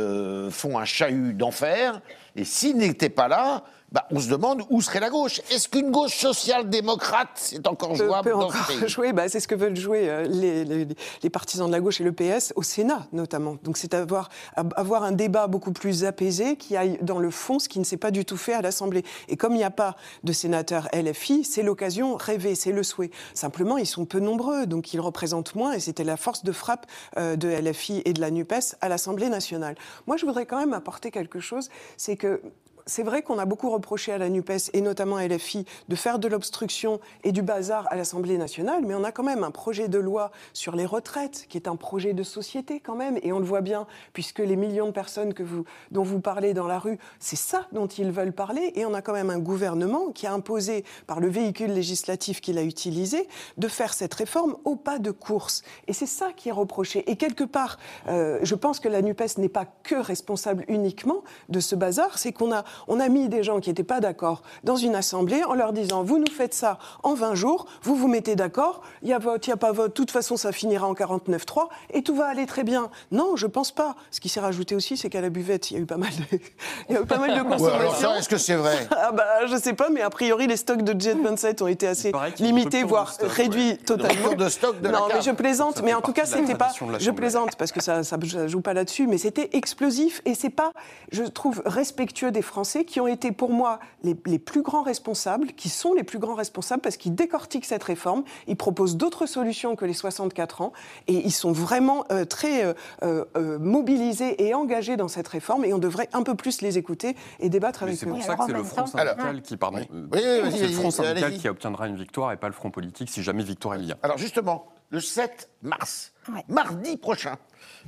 Speaker 3: font un chahut d'enfer. Et s'ils n'étaient pas là, bah, on se demande où serait la gauche. Est-ce qu'une gauche social-démocrate, c'est encore
Speaker 6: peut,
Speaker 3: jouable dans
Speaker 6: encore
Speaker 3: ce pays *laughs*
Speaker 6: jouer. Bah, c'est ce que veulent jouer euh, les, les- les partisans de la gauche et le PS au Sénat notamment. Donc c'est avoir, avoir un débat beaucoup plus apaisé qui aille dans le fond, ce qui ne s'est pas du tout fait à l'Assemblée. Et comme il n'y a pas de sénateurs LFI, c'est l'occasion rêvée, c'est le souhait. Simplement, ils sont peu nombreux, donc ils représentent moins, et c'était la force de frappe euh, de LFI et de la NUPES à l'Assemblée nationale. Moi, je voudrais quand même apporter quelque chose, c'est que c'est vrai qu'on a beaucoup reproché à la NUPES et notamment à LFI de faire de l'obstruction et du bazar à l'Assemblée nationale, mais on a quand même un projet de loi sur les retraites qui est un projet de société quand même, et on le voit bien, puisque les millions de personnes dont vous parlez dans la rue, c'est ça dont ils veulent parler, et on a quand même un gouvernement qui a imposé par le véhicule législatif qu'il a utilisé de faire cette réforme au pas de course. Et c'est ça qui est reproché. Et quelque part, euh, je pense que la NUPES n'est pas que responsable uniquement de ce bazar, c'est qu'on a, on a mis des gens qui n'étaient pas d'accord dans une assemblée en leur disant vous nous faites ça en 20 jours, vous vous mettez d'accord, il y a vote, il n'y a pas vote, de toute façon ça finira en 49-3 et tout va aller très bien. Non, je pense pas. Ce qui s'est rajouté aussi, c'est qu'à la buvette, il y a eu pas mal de, *laughs* il y a eu pas mal de
Speaker 3: Ouais, alors
Speaker 6: consommation.
Speaker 3: ça, est-ce que c'est vrai? *laughs*
Speaker 6: Ah bah, je sais pas, mais a priori, les stocks de Jet 27 ont été assez limités, voire
Speaker 5: stock,
Speaker 6: réduits
Speaker 5: ouais.
Speaker 6: totalement.
Speaker 3: de stock de la
Speaker 6: non, mais je plaisante,
Speaker 5: Ça
Speaker 6: mais en tout cas, c'était pas. Je plaisante parce que ça, ça, ça joue pas là-dessus, mais c'était explosif et c'est pas, je trouve, respectueux des Français qui ont été pour moi les, les plus grands responsables, qui sont les plus grands responsables parce qu'ils décortiquent cette réforme, ils proposent d'autres solutions que les 64 ans et ils sont vraiment euh, très euh, euh, mobilisés et engagés dans cette réforme et on devrait un peu plus les écouter et débattre
Speaker 5: Mais
Speaker 6: avec
Speaker 5: c'est
Speaker 6: eux.
Speaker 5: pour
Speaker 7: Oui,
Speaker 5: ça
Speaker 7: alors,
Speaker 5: que c'est le Front syndical qui, pardon,
Speaker 3: Oui. Oui, oui, vas-y,
Speaker 5: c'est le Front syndical qui obtiendra une victoire et pas le Front politique si jamais victoire il y a.
Speaker 3: Alors justement, le 7 mars,
Speaker 7: Ouais.
Speaker 3: mardi prochain,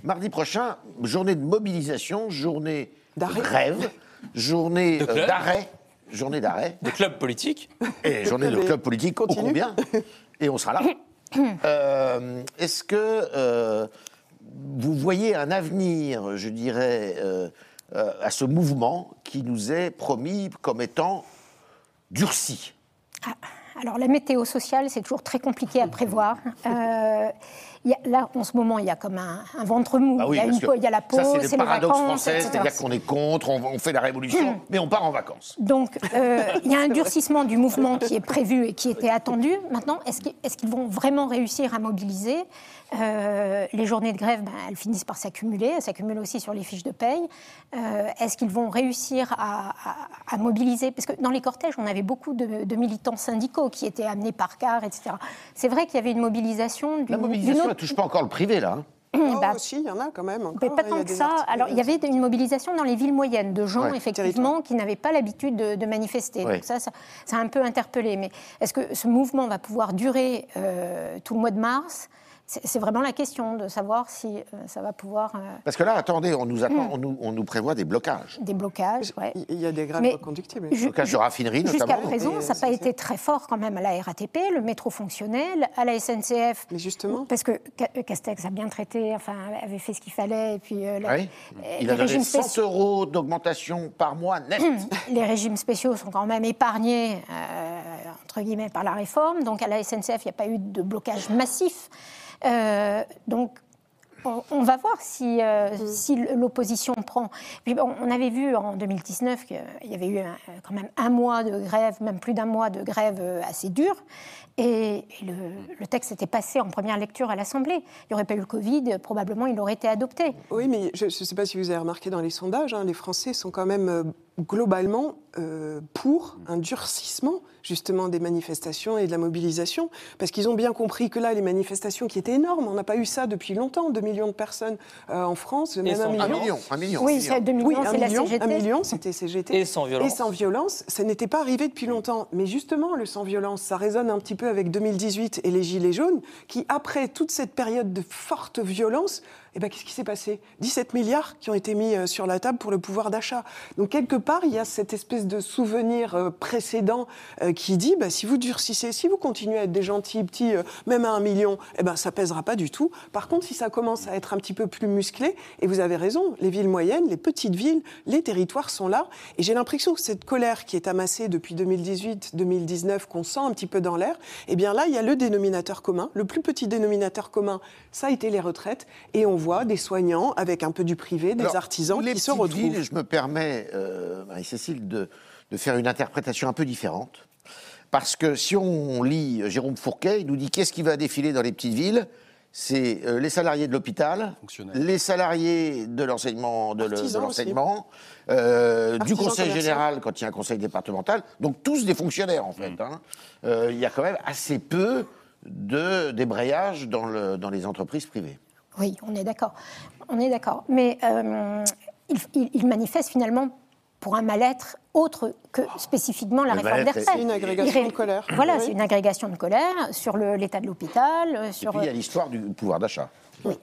Speaker 3: mardi prochain, journée de mobilisation, journée de grève, journée euh, d'arrêt journée d'arrêt.
Speaker 4: De club politique.
Speaker 3: Et journée de club politique, au
Speaker 6: continue.
Speaker 3: combien Et on sera là. *coughs* Euh, Est-ce que euh, vous voyez un avenir, je dirais, euh, euh, à ce mouvement qui nous est promis comme étant durci?
Speaker 7: Alors la météo sociale, c'est toujours très compliqué à prévoir. Il y a- là, en ce moment, il y a comme un, un ventre mou.
Speaker 3: Bah oui,
Speaker 7: il, y a une il y a la pause,
Speaker 3: c'est
Speaker 7: c'est
Speaker 3: le
Speaker 7: les
Speaker 3: paradoxe
Speaker 7: vacances,
Speaker 3: c'est-à-dire qu'on est contre, on, on fait la révolution, mais on part en vacances.
Speaker 7: Donc, euh, *laughs* il y a un durcissement du mouvement qui est prévu et qui était attendu. Maintenant, est-ce qu'ils est-ce qu'ils vont vraiment réussir à mobiliser Euh, Les journées de grève, ben, elles finissent par s'accumuler. Elles s'accumulent aussi sur les fiches de paye. Euh, est-ce qu'ils vont réussir à, à- à mobiliser? Parce que dans les cortèges, on avait beaucoup de, de militants syndicaux qui étaient amenés par car, etc. C'est vrai qu'il y avait une mobilisation
Speaker 3: La
Speaker 7: d'une
Speaker 3: mobilisation,
Speaker 7: autre...
Speaker 3: touche pas encore le privé, là. hein. *coughs*
Speaker 6: Oh,
Speaker 7: Bah,
Speaker 6: si, il y en a quand même.
Speaker 7: mais pas tant que ça.
Speaker 6: articles,
Speaker 7: Alors, il y avait une mobilisation dans les villes moyennes de gens,
Speaker 3: Ouais,
Speaker 7: effectivement, qui n'avaient pas l'habitude de, de manifester.
Speaker 3: Ouais.
Speaker 7: Donc ça, ça, ça a un peu interpellé. Mais est-ce que ce mouvement va pouvoir durer euh, tout le mois de mars? C'est vraiment la question de savoir si euh, ça va pouvoir... euh,
Speaker 3: Parce que là, attendez, on nous, attend, on nous, on nous prévoit des blocages.
Speaker 7: des blocages, ouais.
Speaker 6: Il y a des grèves reconductibles.
Speaker 7: ju-
Speaker 3: Blocage de raffinerie,
Speaker 7: Jusqu'à
Speaker 3: notamment.
Speaker 7: présent,
Speaker 6: Et
Speaker 7: ça n'a pas
Speaker 6: SNCF.
Speaker 7: été très fort quand même à la RATP, le métro fonctionnel, à la SNCF.
Speaker 6: Mais justement.
Speaker 7: Parce que Ca- Castex a bien traité, enfin, avait fait ce qu'il fallait, et puis euh, la-
Speaker 3: Oui.
Speaker 7: euh,
Speaker 3: Il
Speaker 7: les
Speaker 3: a donné
Speaker 7: régimes
Speaker 3: 100
Speaker 7: spéciaux-
Speaker 3: euros d'augmentation par mois net.
Speaker 7: les régimes spéciaux sont quand même épargnés, euh, entre guillemets, par la réforme. Donc à la SNCF, il n'y a pas eu de blocage massif. Euh, donc on, va voir si, euh, si l'opposition prend. On avait vu en 2019 qu'il y avait eu quand même un mois de grève, même plus d'un mois de grève euh, assez dure. Et, et le, le texte était passé en première lecture à l'Assemblée. Il n'y aurait pas eu le Covid, probablement il aurait été adopté.
Speaker 6: Oui, mais je ne sais pas si vous avez remarqué dans les sondages, hein, les Français sont quand même euh, globalement euh, pour un durcissement justement des manifestations et de la mobilisation, parce qu'ils ont bien compris que là, les manifestations qui étaient énormes, on n'a pas eu ça depuis longtemps, 2 millions de personnes euh, en France, même un million.
Speaker 3: Un million, un million.
Speaker 7: Oui, c'est 2 millions,
Speaker 6: Oui, un
Speaker 7: c'est la CGT.
Speaker 6: un million, c'était CGT.
Speaker 4: Et sans violence.
Speaker 6: Et sans violence, ça n'était pas arrivé depuis longtemps. Mais justement, le sans violence, ça résonne un petit peu avec 2018 et les Gilets jaunes, qui, après toute cette période de forte violence, eh ben, qu'est-ce qui s'est passé? 17 milliards qui ont été mis euh, sur la table pour le pouvoir d'achat. Donc, quelque part, il y a cette espèce de souvenir euh, précédent euh, qui dit bah, si vous durcissez, si vous continuez à être des gentils petits, même à un million, eh ben, ça pèsera pas du tout. Par contre, si ça commence à être un petit peu plus musclé, et vous avez raison, les villes moyennes, les petites villes, les territoires sont là. Et j'ai l'impression que cette colère qui est amassée depuis 2018-2019, qu'on sent un petit peu dans l'air, eh bien là, il y a le dénominateur commun. Le plus petit dénominateur commun, ça a été les retraites. Et on voit des soignants avec un peu du privé, des
Speaker 3: Alors,
Speaker 6: artisans
Speaker 3: les
Speaker 6: qui se
Speaker 3: petites
Speaker 6: retrouvent.
Speaker 3: villes, je me permets, euh, Marie-Cécile, de, de faire une interprétation un peu différente. Parce que si on lit Jérôme Fourquet, il nous dit qu'est-ce qui va défiler dans les petites villes? C'est euh, les salariés de l'hôpital, les salariés de l'enseignement, de le- euh, du conseil général quand il y a un conseil départemental, donc tous des fonctionnaires en fait. hein. Euh, il y a quand même assez peu de débrayage dans, le- dans les entreprises privées.
Speaker 7: Oui, on est d'accord. On est d'accord. Mais euh, il, il- il manifeste finalement pour un mal-être autre que spécifiquement la
Speaker 3: Le
Speaker 7: réforme des retraites.
Speaker 6: c'est une agrégation de colère.
Speaker 7: Voilà,
Speaker 6: Oui.
Speaker 7: c'est une agrégation de colère sur l'état de l'hôpital, euh,
Speaker 3: Et
Speaker 7: sur.
Speaker 3: puis il y a l'histoire du pouvoir d'achat.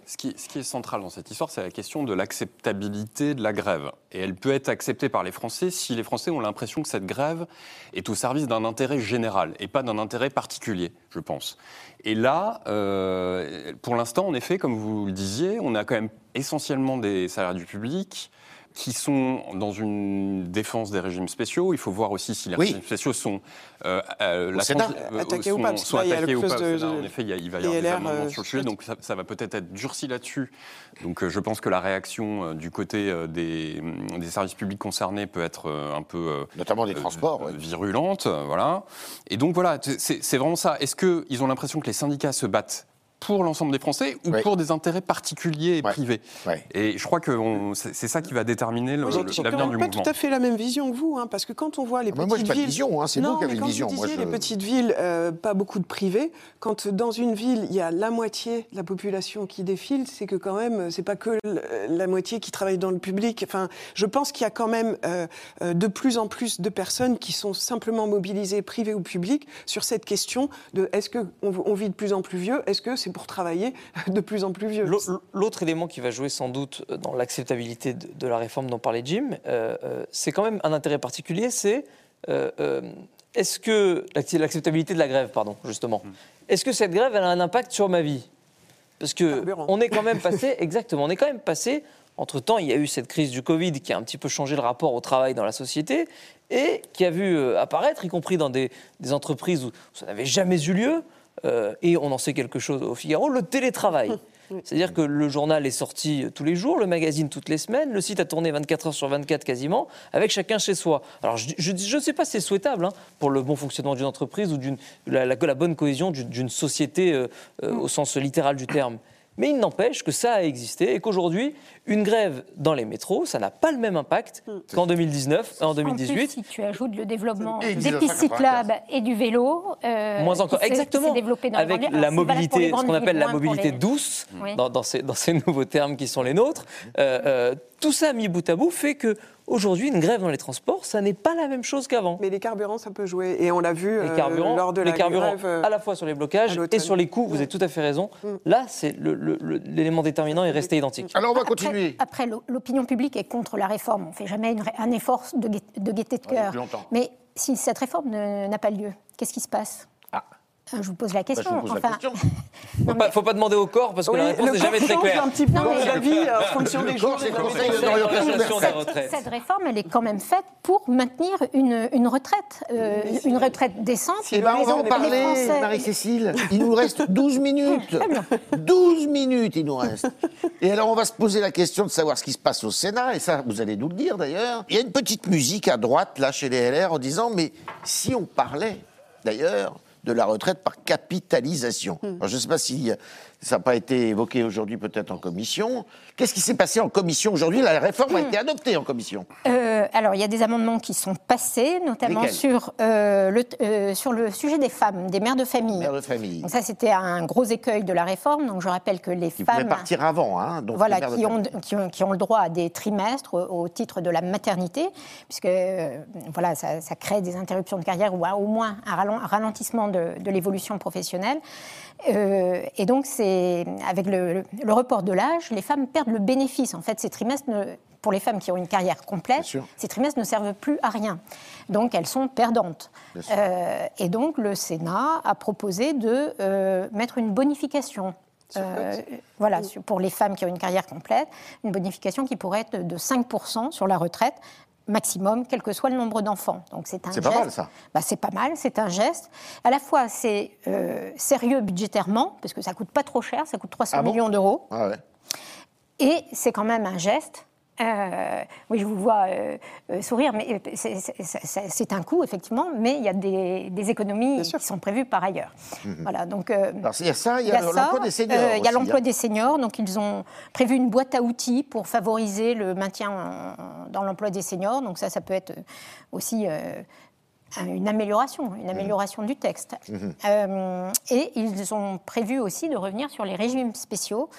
Speaker 5: Ce qui, est central dans cette histoire, c'est la question de l'acceptabilité de la grève. Et elle peut être acceptée par les Français si les Français ont l'impression que cette grève est au service d'un intérêt général et pas d'un intérêt particulier, je pense. Et là, euh, pour l'instant, en effet, comme vous le disiez, on a quand même essentiellement des salariés du public qui sont dans une défense des régimes spéciaux. Il faut voir aussi si les
Speaker 3: Oui.
Speaker 5: régimes spéciaux sont, euh, euh, la
Speaker 3: Sénat.
Speaker 5: euh,
Speaker 6: Attaqués ou
Speaker 5: sont-
Speaker 6: pas, parce que
Speaker 5: sont
Speaker 6: là,
Speaker 5: attaqués ou pas.
Speaker 6: de- de-
Speaker 5: En effet, il y a- il va y avoir des amendements
Speaker 6: euh,
Speaker 5: sur le sujet, donc ça, ça va peut-être être durci là-dessus. Donc euh, je pense que la réaction euh, du côté des, hum, des services publics concernés peut être un peu
Speaker 3: Notamment des transports. ouais.
Speaker 5: virulente, voilà. Et donc voilà, c'est vraiment ça. Est-ce qu'ils ont l'impression que les syndicats se battent pour l'ensemble des Français ou pour des intérêts particuliers et
Speaker 3: Ouais.
Speaker 5: privés
Speaker 3: Ouais.
Speaker 5: Et je crois que c'est ça qui va déterminer l'avenir du
Speaker 6: pas
Speaker 5: mouvement.
Speaker 6: tout à fait la même vision que vous, hein, parce que quand on voit les
Speaker 3: Ah,
Speaker 6: petites
Speaker 3: moi, j'ai pas de
Speaker 6: villes,
Speaker 3: vision, hein, c'est vous qui avez une
Speaker 6: quand
Speaker 3: vision,
Speaker 6: Vous
Speaker 3: moi,
Speaker 6: disiez
Speaker 3: je-
Speaker 6: les petites villes, euh, pas beaucoup de privés. Quand dans une ville il y a la moitié de la population qui défile, c'est que quand même c'est pas que la moitié qui travaille dans le public. Enfin, je pense qu'il y a quand même euh, euh, de plus en plus de personnes qui sont simplement mobilisées, privées ou publiques, sur cette question de est-ce que on, on vit de plus en plus vieux, est-ce que c'est pour travailler *laughs* de plus en plus vieux.
Speaker 4: L'au- L'autre élément qui va jouer sans doute dans l'acceptabilité de, de la réforme dont parlait Jim, euh, euh, c'est quand même un intérêt particulier, c'est euh, euh, est-ce que l'acceptabilité de la grève, pardon, justement, est-ce que cette grève elle a un impact sur ma vie? Parce que
Speaker 6: Carburant.
Speaker 4: on est quand même passé, *laughs* exactement, on est quand même passé. Entre temps, il y a eu cette crise du Covid qui a un petit peu changé le rapport au travail dans la société et qui a vu apparaître, y compris dans des, des entreprises où ça n'avait jamais eu lieu, euh, et on en sait quelque chose au Figaro, le télétravail. *laughs* C'est-à-dire que le journal est sorti tous les jours, le magazine toutes les semaines, le site a tourné 24 heures sur 24 quasiment, avec chacun chez soi. Alors je ne sais pas si c'est souhaitable hein, pour le bon fonctionnement d'une entreprise ou la, la- la bonne cohésion d'une d'une société euh, euh, au sens littéral du terme. Mais il n'empêche que ça a existé et qu'aujourd'hui, une grève dans les métros, ça n'a pas le même impact qu'en 2019 et en
Speaker 7: En plus,
Speaker 4: 2018.
Speaker 7: si tu ajoutes le développement
Speaker 3: Et
Speaker 7: des
Speaker 3: 1984.
Speaker 7: pistes cyclables et du vélo, euh,
Speaker 4: Moins encore, exactement.
Speaker 7: développé dans les
Speaker 4: Avec la mobilité, ce qu'on appelle la mobilité
Speaker 7: les-
Speaker 4: douce,
Speaker 7: Oui.
Speaker 4: dans, dans ces, dans ces nouveaux termes qui sont les nôtres, euh, euh, tout ça mis bout à bout fait que aujourd'hui, une grève dans les transports, ça n'est pas la même chose qu'avant.
Speaker 6: Mais les carburants, ça peut jouer. Et on l'a vu
Speaker 4: Les
Speaker 6: euh, lors de
Speaker 4: les
Speaker 6: la
Speaker 4: carburants
Speaker 6: grève. euh,
Speaker 4: à la fois sur les blocages et sur les coûts, vous avez tout à fait raison. Là, c'est le- le- le- l'élément déterminant est resté identique.
Speaker 3: Alors on va
Speaker 7: Après-
Speaker 3: continuer.
Speaker 7: Après, l'o- l'opinion publique est contre la réforme. On ne fait jamais une un effort de, de gaieté de
Speaker 3: Ouais,
Speaker 7: cœur. Mais si cette réforme ne- n'a pas lieu, qu'est-ce qui se passe?
Speaker 3: Ah.
Speaker 7: Je vous pose la
Speaker 3: Bah,
Speaker 7: question.
Speaker 3: vous pose la
Speaker 7: Enfin,
Speaker 3: question. *laughs*
Speaker 4: Faut pas, faut pas demander au corps parce que
Speaker 6: Oui,
Speaker 4: la réponse n'est jamais très
Speaker 6: change
Speaker 4: claire.
Speaker 6: un petit peu
Speaker 7: Non, mais-
Speaker 6: d'avis en fonction
Speaker 3: Le
Speaker 6: des
Speaker 3: corps,
Speaker 6: jours.
Speaker 3: c'est
Speaker 7: cette,
Speaker 4: retraites.
Speaker 7: cette réforme, elle est quand même faite pour maintenir une, une retraite, euh, une retraite décente.
Speaker 3: Eh ben, on va en parler,
Speaker 7: Français-
Speaker 3: Marie-Cécile. Il nous reste 12 minutes. 12 minutes, il nous reste. Et alors, on va se poser la question de savoir ce qui se passe au Sénat, et ça, vous allez nous le dire d'ailleurs. Il y a une petite musique à droite, là, chez les LR, en disant, mais si on parlait, d'ailleurs, de la retraite par capitalisation. Alors, je ne sais pas si euh, ça n'a pas été évoqué aujourd'hui, peut-être en commission. Qu'est-ce qui s'est passé en commission aujourd'hui? La réforme a été adoptée en commission.
Speaker 7: Euh, alors, il y a des amendements qui sont passés, notamment sur, euh, le, euh, sur le sujet des femmes, des mères de famille.
Speaker 3: Mère de famille.
Speaker 7: Donc ça, c'était un gros écueil de la réforme. Donc je rappelle que les
Speaker 3: Qui
Speaker 7: femmes...
Speaker 3: partir avant, hein. Donc,
Speaker 7: voilà,
Speaker 3: mères
Speaker 7: qui ont, qui, ont, qui ont le droit à des trimestres au, au titre de la maternité, puisque voilà, ça, ça crée des interruptions de carrière ou à- au moins un ralent- un ralentissement de, de l'évolution professionnelle. Euh, et donc, c'est avec le, report de l'âge, les femmes perdent le bénéfice. En fait, ces trimestres, ne- pour les femmes qui ont une carrière complète, ces trimestres ne servent plus à rien. Donc, elles sont perdantes. Euh, et donc, le Sénat a proposé de euh, mettre une bonification. euh, voilà, pour les femmes qui ont une carrière complète, une bonification qui pourrait être de 5% sur la retraite maximum, quel que soit le nombre d'enfants. Donc c'est un
Speaker 3: C'est pas mal, ça.
Speaker 7: Bah, c'est pas mal, c'est un geste. À la fois, c'est euh, sérieux budgétairement, parce que ça coûte pas trop cher, ça coûte 300
Speaker 3: Ah bon?
Speaker 7: millions d'euros.
Speaker 3: Ah ouais.
Speaker 7: Et c'est quand même un geste. Euh, oui, je vous vois euh, euh, sourire, mais c'est- un coût, effectivement, mais il y a des, des économies qui sont prévues par ailleurs. Voilà, donc,
Speaker 3: Alors, il y a ça, il y a l'emploi des seniors.
Speaker 7: Il y a l'emploi
Speaker 3: hein.
Speaker 7: des seniors, donc ils ont prévu une boîte à outils pour favoriser le maintien en- dans l'emploi des seniors. Donc ça, ça peut être aussi une amélioration, une amélioration du texte. Euh, et ils ont prévu aussi de revenir sur les régimes spéciaux.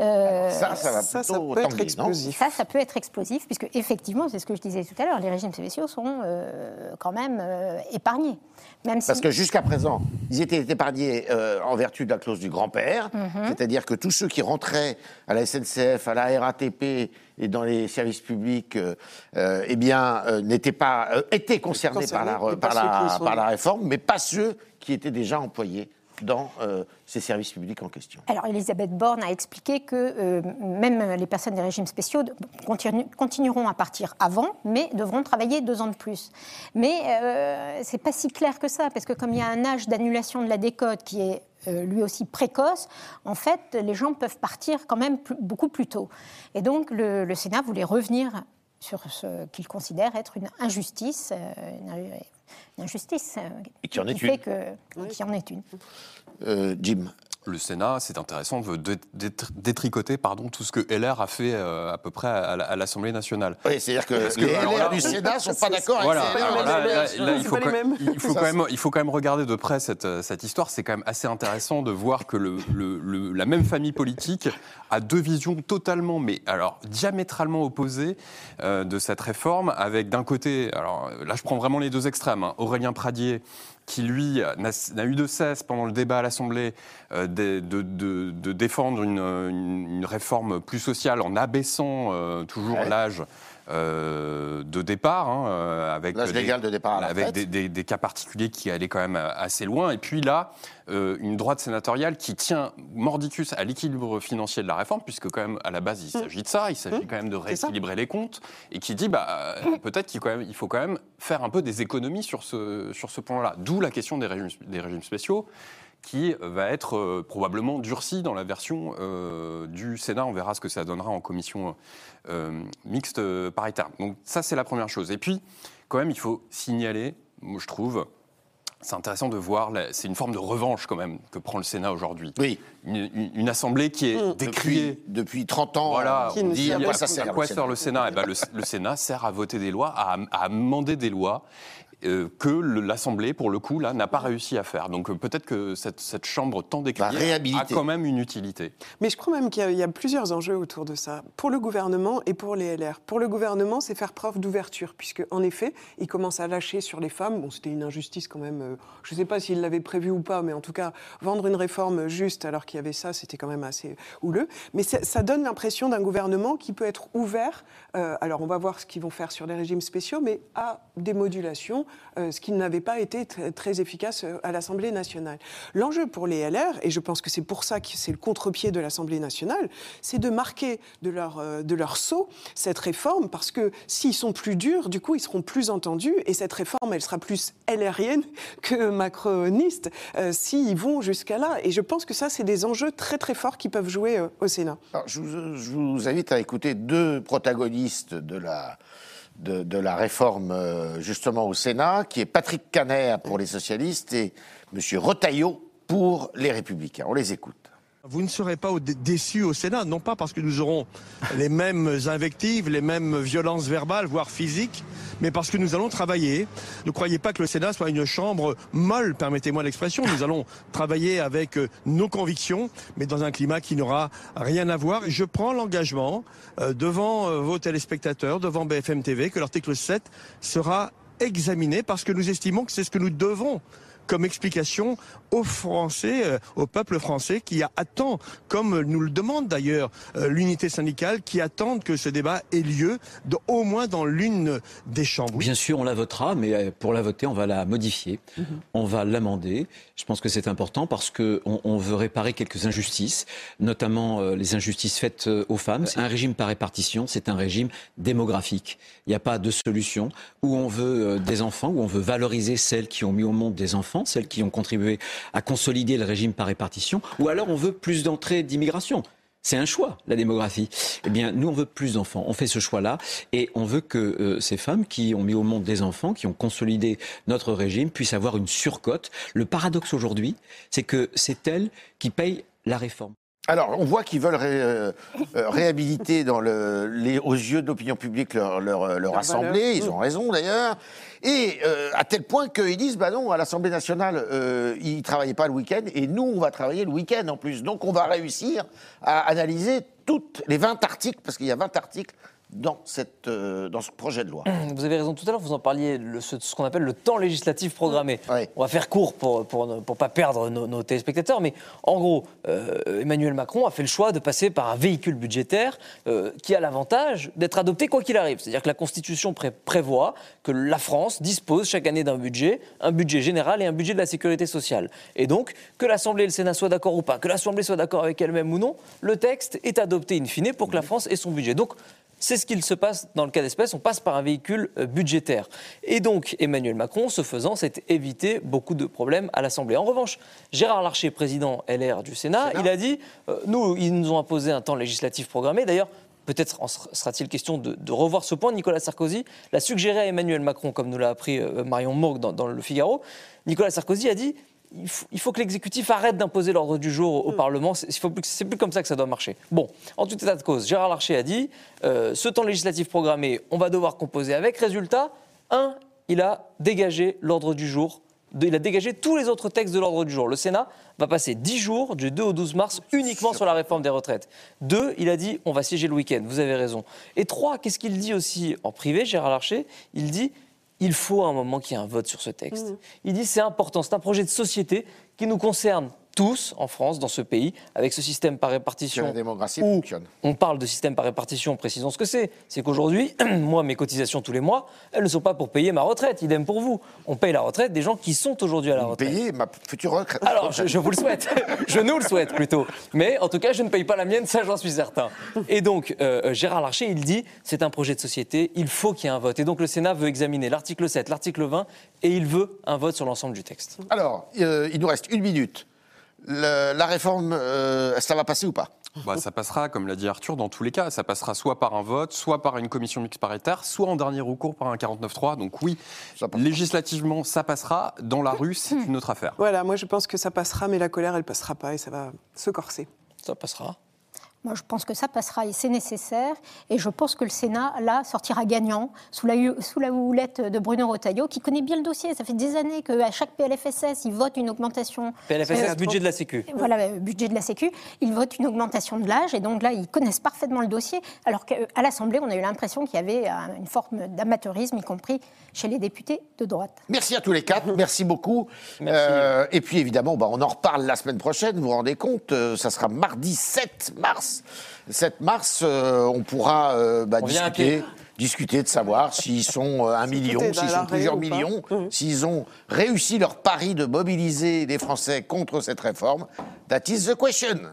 Speaker 7: Euh,
Speaker 3: Ça, ça va
Speaker 6: Ça, peut être explosif.
Speaker 7: ça, ça peut être explosif, puisque effectivement, c'est ce que je disais tout à l'heure, les régimes spéciaux sont euh, quand même euh, épargnés. Même
Speaker 3: Parce
Speaker 7: si-
Speaker 3: que jusqu'à présent, ils étaient épargnés euh, en vertu de la clause du grand-père,
Speaker 7: Mhm.
Speaker 3: c'est-à-dire que tous ceux qui rentraient à la SNCF, à la RATP et dans les services publics, euh, euh, eh bien, euh, n'étaient pas euh, étaient concernés,
Speaker 6: Concernés,
Speaker 3: par, la, par,
Speaker 6: ceux qui
Speaker 3: la, par la réforme, mais pas ceux qui étaient déjà employés dans euh, ces services publics en question.
Speaker 7: Alors, Elisabeth Borne a expliqué que euh, même les personnes des régimes spéciaux continu- continueront à partir avant, mais devront travailler deux ans de plus. Mais euh, c'est pas si clair que ça, parce que comme il y a un âge d'annulation de la décote qui est euh, lui aussi précoce, en fait, les gens peuvent partir quand même plus- beaucoup plus tôt. Et donc, le, le Sénat voulait revenir sur ce qu'il considère être une injustice, euh, une injustice euh,
Speaker 3: Et qui en est
Speaker 7: fait
Speaker 3: une.
Speaker 7: que, qui en est une.
Speaker 3: Euh, Jim.
Speaker 5: Le Sénat, c'est intéressant, veut dé- dé- détricoter pardon, tout ce que LR a fait euh, à peu près à, la- à l'Assemblée nationale.
Speaker 3: Oui, c'est-à-dire que,
Speaker 5: Parce que,
Speaker 3: les
Speaker 5: alors
Speaker 3: LR
Speaker 5: là,
Speaker 3: du Sénat ne sont pas d'accord avec LR.
Speaker 5: il, faut quand,
Speaker 6: mêmes.
Speaker 5: il faut
Speaker 3: Ça,
Speaker 5: quand même, regarder de près cette, euh, cette histoire. C'est quand même assez intéressant de voir que le, le- le- la même famille politique a deux visions totalement, mais alors diamétralement opposées euh, de cette réforme. Avec d'un côté, alors là je prends vraiment les deux extrêmes, hein, Aurélien Pradier qui lui n'a eu de cesse pendant le débat à l'Assemblée euh, de, de- de- de défendre une, une- une réforme plus sociale en abaissant euh, toujours
Speaker 3: Ouais.
Speaker 5: l'âge euh, de départ, hein, avec,
Speaker 3: L'âge
Speaker 5: des-
Speaker 3: légal de départ à la
Speaker 5: avec des, des- des cas particuliers qui allaient quand même assez loin. Et puis là, euh, une droite sénatoriale qui tient mordicus à l'équilibre financier de la réforme, puisque quand même à la base il s'agit de ça, il s'agit quand même de rééquilibrer les comptes, et qui dit bah, euh, peut-être qu'il il faut quand même faire un peu des économies sur ce, sur ce point-là. D'où la question des régimes, spéciaux qui va être euh, probablement durcie dans la version euh, du Sénat. On verra ce que ça donnera en commission euh, mixte euh, paritaire. Donc ça, c'est la première chose. Et puis, quand même, il faut signaler, je trouve, c'est intéressant de voir, c'est une forme de revanche quand même que prend le Sénat aujourd'hui.
Speaker 3: Oui.
Speaker 5: Une, une- une assemblée qui est décriée.
Speaker 3: Depuis, depuis 30 ans,
Speaker 5: Voilà,
Speaker 3: on
Speaker 6: ne
Speaker 3: dit à quoi ça sert.
Speaker 5: à quoi sert le Sénat? Eh ben, le, le Sénat sert à voter des lois, à, à amender des lois euh, que l'Assemblée, pour le coup, là, n'a pas réussi à faire. Donc euh, peut-être que cette, cette chambre tant décriée a
Speaker 3: réhabiliter.
Speaker 5: quand même une utilité.
Speaker 6: Mais je crois même qu'il y a- il y, a plusieurs enjeux autour de ça, pour le gouvernement et pour les LR. Pour le gouvernement, c'est faire preuve d'ouverture, puisque en effet, il commence à lâcher sur les femmes. Bon, c'était une injustice quand même. euh, je ne sais pas s'il l'avait prévu ou pas, mais en tout cas, vendre une réforme juste alors qu'il y avait ça, c'était quand même assez houleux. Mais ça, ça donne l'impression d'un gouvernement qui peut être ouvert. euh, alors, on va voir ce qu'ils vont faire sur les régimes spéciaux, mais à des modulations, euh, ce qui n'avait pas été très, efficace euh, à l'Assemblée nationale. L'enjeu pour les LR, et je pense que c'est pour ça que c'est le contre-pied de l'Assemblée nationale, c'est de marquer de leur, euh, de leur saut cette réforme, parce que s'ils sont plus durs, du coup, ils seront plus entendus, et cette réforme, elle sera plus LRienne que macroniste, euh, s'ils vont jusqu'à là. Et je pense que ça, c'est des enjeux très très forts qui peuvent jouer au Sénat.
Speaker 3: Je vous invite à écouter deux protagonistes de la, de, la réforme, euh, justement, au Sénat, qui est Patrick Caner pour les socialistes et M. Retailleau pour les républicains. On les écoute.
Speaker 10: Vous ne serez pas déçus au Sénat, non pas parce que nous aurons les mêmes invectives, les mêmes violences verbales, voire physiques, mais parce que nous allons travailler. Ne croyez pas que le Sénat soit une chambre molle, permettez-moi l'expression. Nous allons travailler avec euh, nos convictions, mais dans un climat qui n'aura rien à voir. Je prends l'engagement euh, devant euh, vos téléspectateurs, devant BFM TV, que l'article 7 sera examiné parce que nous estimons que c'est ce que nous devons comme explication aux Français, euh, au peuple français qui attend, comme nous le demande d'ailleurs euh, l'unité syndicale, qui attendent que ce débat ait lieu de- au moins dans l'une des chambres.
Speaker 12: Bien sûr, on la votera, mais euh, pour la voter, on va la modifier, on va l'amender. Je pense que c'est important parce que on, on veut réparer quelques injustices, notamment euh, les injustices faites euh, aux femmes. Un régime par répartition, c'est un régime démographique. Il n'y a pas de solution où on veut euh, des enfants, où on veut valoriser celles qui ont mis au monde des enfants, celles qui ont contribué à consolider le régime par répartition, ou alors on veut plus d'entrées d'immigration. C'est un choix, la démographie. Eh bien, nous, on veut plus d'enfants. On fait ce choix-là et on veut que euh, ces femmes qui ont mis au monde des enfants, qui ont consolidé notre régime, puissent avoir une surcote. Le paradoxe aujourd'hui, c'est que c'est elles qui payent la réforme.
Speaker 3: Alors, on voit qu'ils veulent ré- euh, euh, réhabiliter dans le, les, aux yeux de l'opinion publique leur, leur, euh, leur
Speaker 6: Leur
Speaker 3: assemblée.
Speaker 6: valeur.
Speaker 3: Ils ont raison d'ailleurs. Et euh, à tel point qu'ils disent, bah non, à l'Assemblée nationale, euh, ils ne travaillaient pas le week-end et nous, on va travailler le week-end en plus. Donc, on va réussir à analyser toutes les 20 articles, parce qu'il y a 20 articles dans, cette, euh, dans ce projet de loi. *clears throat*
Speaker 4: Vous avez raison, tout à l'heure, vous en parliez, le- ce, ce qu'on appelle le temps législatif programmé.
Speaker 3: Ouais.
Speaker 4: On va faire court pour ne pour, pour pas perdre nos, nos téléspectateurs, mais en gros, euh, Emmanuel Macron a fait le choix de passer par un véhicule budgétaire euh, qui a l'avantage d'être adopté quoi qu'il arrive. C'est-à-dire que la Constitution pré- prévoit que la France dispose chaque année d'un budget, un budget général et un budget de la sécurité sociale. Et donc, que l'Assemblée et le Sénat soient d'accord ou pas, que l'Assemblée soit d'accord avec elle-même ou non, le texte est adopté in fine pour que la France ait son budget. Donc, c'est ce qu'il se passe dans le cas d'espèce, on passe par un véhicule euh, budgétaire. Et donc Emmanuel Macron, ce faisant, s'est évité beaucoup de problèmes à l'Assemblée. En revanche, Gérard Larcher, président LR du Sénat, il a dit, euh, nous, ils nous ont imposé un temps législatif programmé. D'ailleurs, Peut-être en sera- sera-t-il question de, de revoir ce point. Nicolas Sarkozy l'a suggéré à Emmanuel Macron, comme nous l'a appris euh, Marion Morgue dans, dans Le Figaro. Nicolas Sarkozy a dit il faut, il faut que l'exécutif arrête d'imposer l'ordre du jour au, au Parlement. C'est plus plus comme ça que ça doit marcher. Bon, en tout état de cause, Gérard Larcher a dit euh, ce temps législatif programmé, on va devoir composer avec. Résultat, un, il a dégagé l'ordre du jour. de- il a dégagé tous les autres textes de l'ordre du jour. Le Sénat va passer 10 jours, du 2 au 12 mars, uniquement sur la réforme des retraites. Deux, il a dit on va siéger le week-end. Vous avez raison. Et trois, qu'est-ce qu'il dit aussi en privé, Gérard Larcher? Il dit il faut à un moment qu'il y ait un vote sur ce texte. Il dit c'est important, c'est un projet de société qui nous concerne tous en France, dans ce pays, avec ce système par
Speaker 3: Que
Speaker 4: répartition.
Speaker 3: la démocratie
Speaker 4: où
Speaker 3: fonctionne.
Speaker 4: on parle de système par répartition, précisons ce que c'est. C'est qu'aujourd'hui, *clears throat* moi, mes cotisations tous les mois, elles ne sont pas pour payer ma retraite. Idem pour vous. On paye la retraite des gens qui sont aujourd'hui à la retraite.
Speaker 3: Payer ma future retraite.
Speaker 4: Alors, je, je vous le souhaite. *laughs* je nous le souhaite plutôt. Mais en tout cas, je ne paye pas la mienne, ça j'en suis certain. Et donc, euh, Gérard Larcher, il dit, c'est un projet de société, il faut qu'il y ait un vote. Et donc, le Sénat veut examiner l'article 7, l'article 20, et il veut un vote sur l'ensemble du texte.
Speaker 3: Alors, euh, il nous reste une minute. Le- la réforme, euh, ça va passer ou pas?
Speaker 5: Bah, ça passera, comme l'a dit Arthur, dans tous les cas. Ça passera soit par un vote, soit par une commission mixte paritaire, soit en dernier recours par un 49-3. Donc oui, législativement, ça passera. Dans la rue, c'est une autre affaire.
Speaker 6: Voilà, moi je pense que ça passera, mais la colère, elle passera pas et ça va se corser.
Speaker 4: Ça passera.
Speaker 7: Moi, je pense que ça passera et c'est nécessaire. Et je pense que le Sénat, là, sortira gagnant sous la, sous la houlette de Bruno Retailleau, qui connaît bien le dossier. Ça fait des années qu'à chaque PLFSS, il vote une augmentation.
Speaker 4: PLFSS,
Speaker 7: Euh,
Speaker 4: budget de la Sécu.
Speaker 7: Voilà, euh, budget de la Sécu. Il vote une augmentation de l'âge. Et donc là, ils connaissent parfaitement le dossier. Alors qu'à l'Assemblée, on a eu l'impression qu'il y avait euh, une forme d'amateurisme, y compris chez les députés de droite.
Speaker 3: Merci à tous les quatre, *laughs* merci beaucoup. Euh, et puis évidemment, bah, on en reparle la semaine prochaine, vous vous rendez compte, euh, ça sera mardi 7 mars. 7 mars, euh, on pourra euh, bah,
Speaker 4: On
Speaker 3: discuter, discuter de savoir s'ils sont euh, un million, s'ils sont plusieurs millions,
Speaker 6: Mhm.
Speaker 3: s'ils ont réussi leur pari de mobiliser les Français contre cette réforme. That is the question.